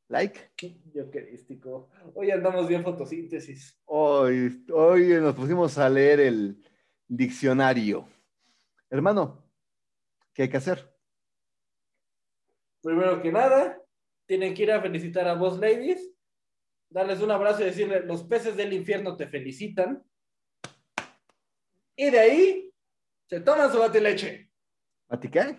S3: like.
S2: Jokerístico. Hoy andamos bien fotosíntesis.
S3: Hoy, hoy nos pusimos a leer el diccionario. Hermano, ¿qué hay que hacer?
S2: Primero que nada, tienen que ir a felicitar a Boss Ladies, darles un abrazo y decirle, los peces del infierno te felicitan. Y de ahí, se toman su batileche.
S3: ¿Bati qué?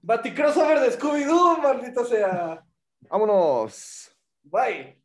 S2: Bati crossover de Scooby-Doo, maldito sea.
S3: Vámonos.
S2: Bye.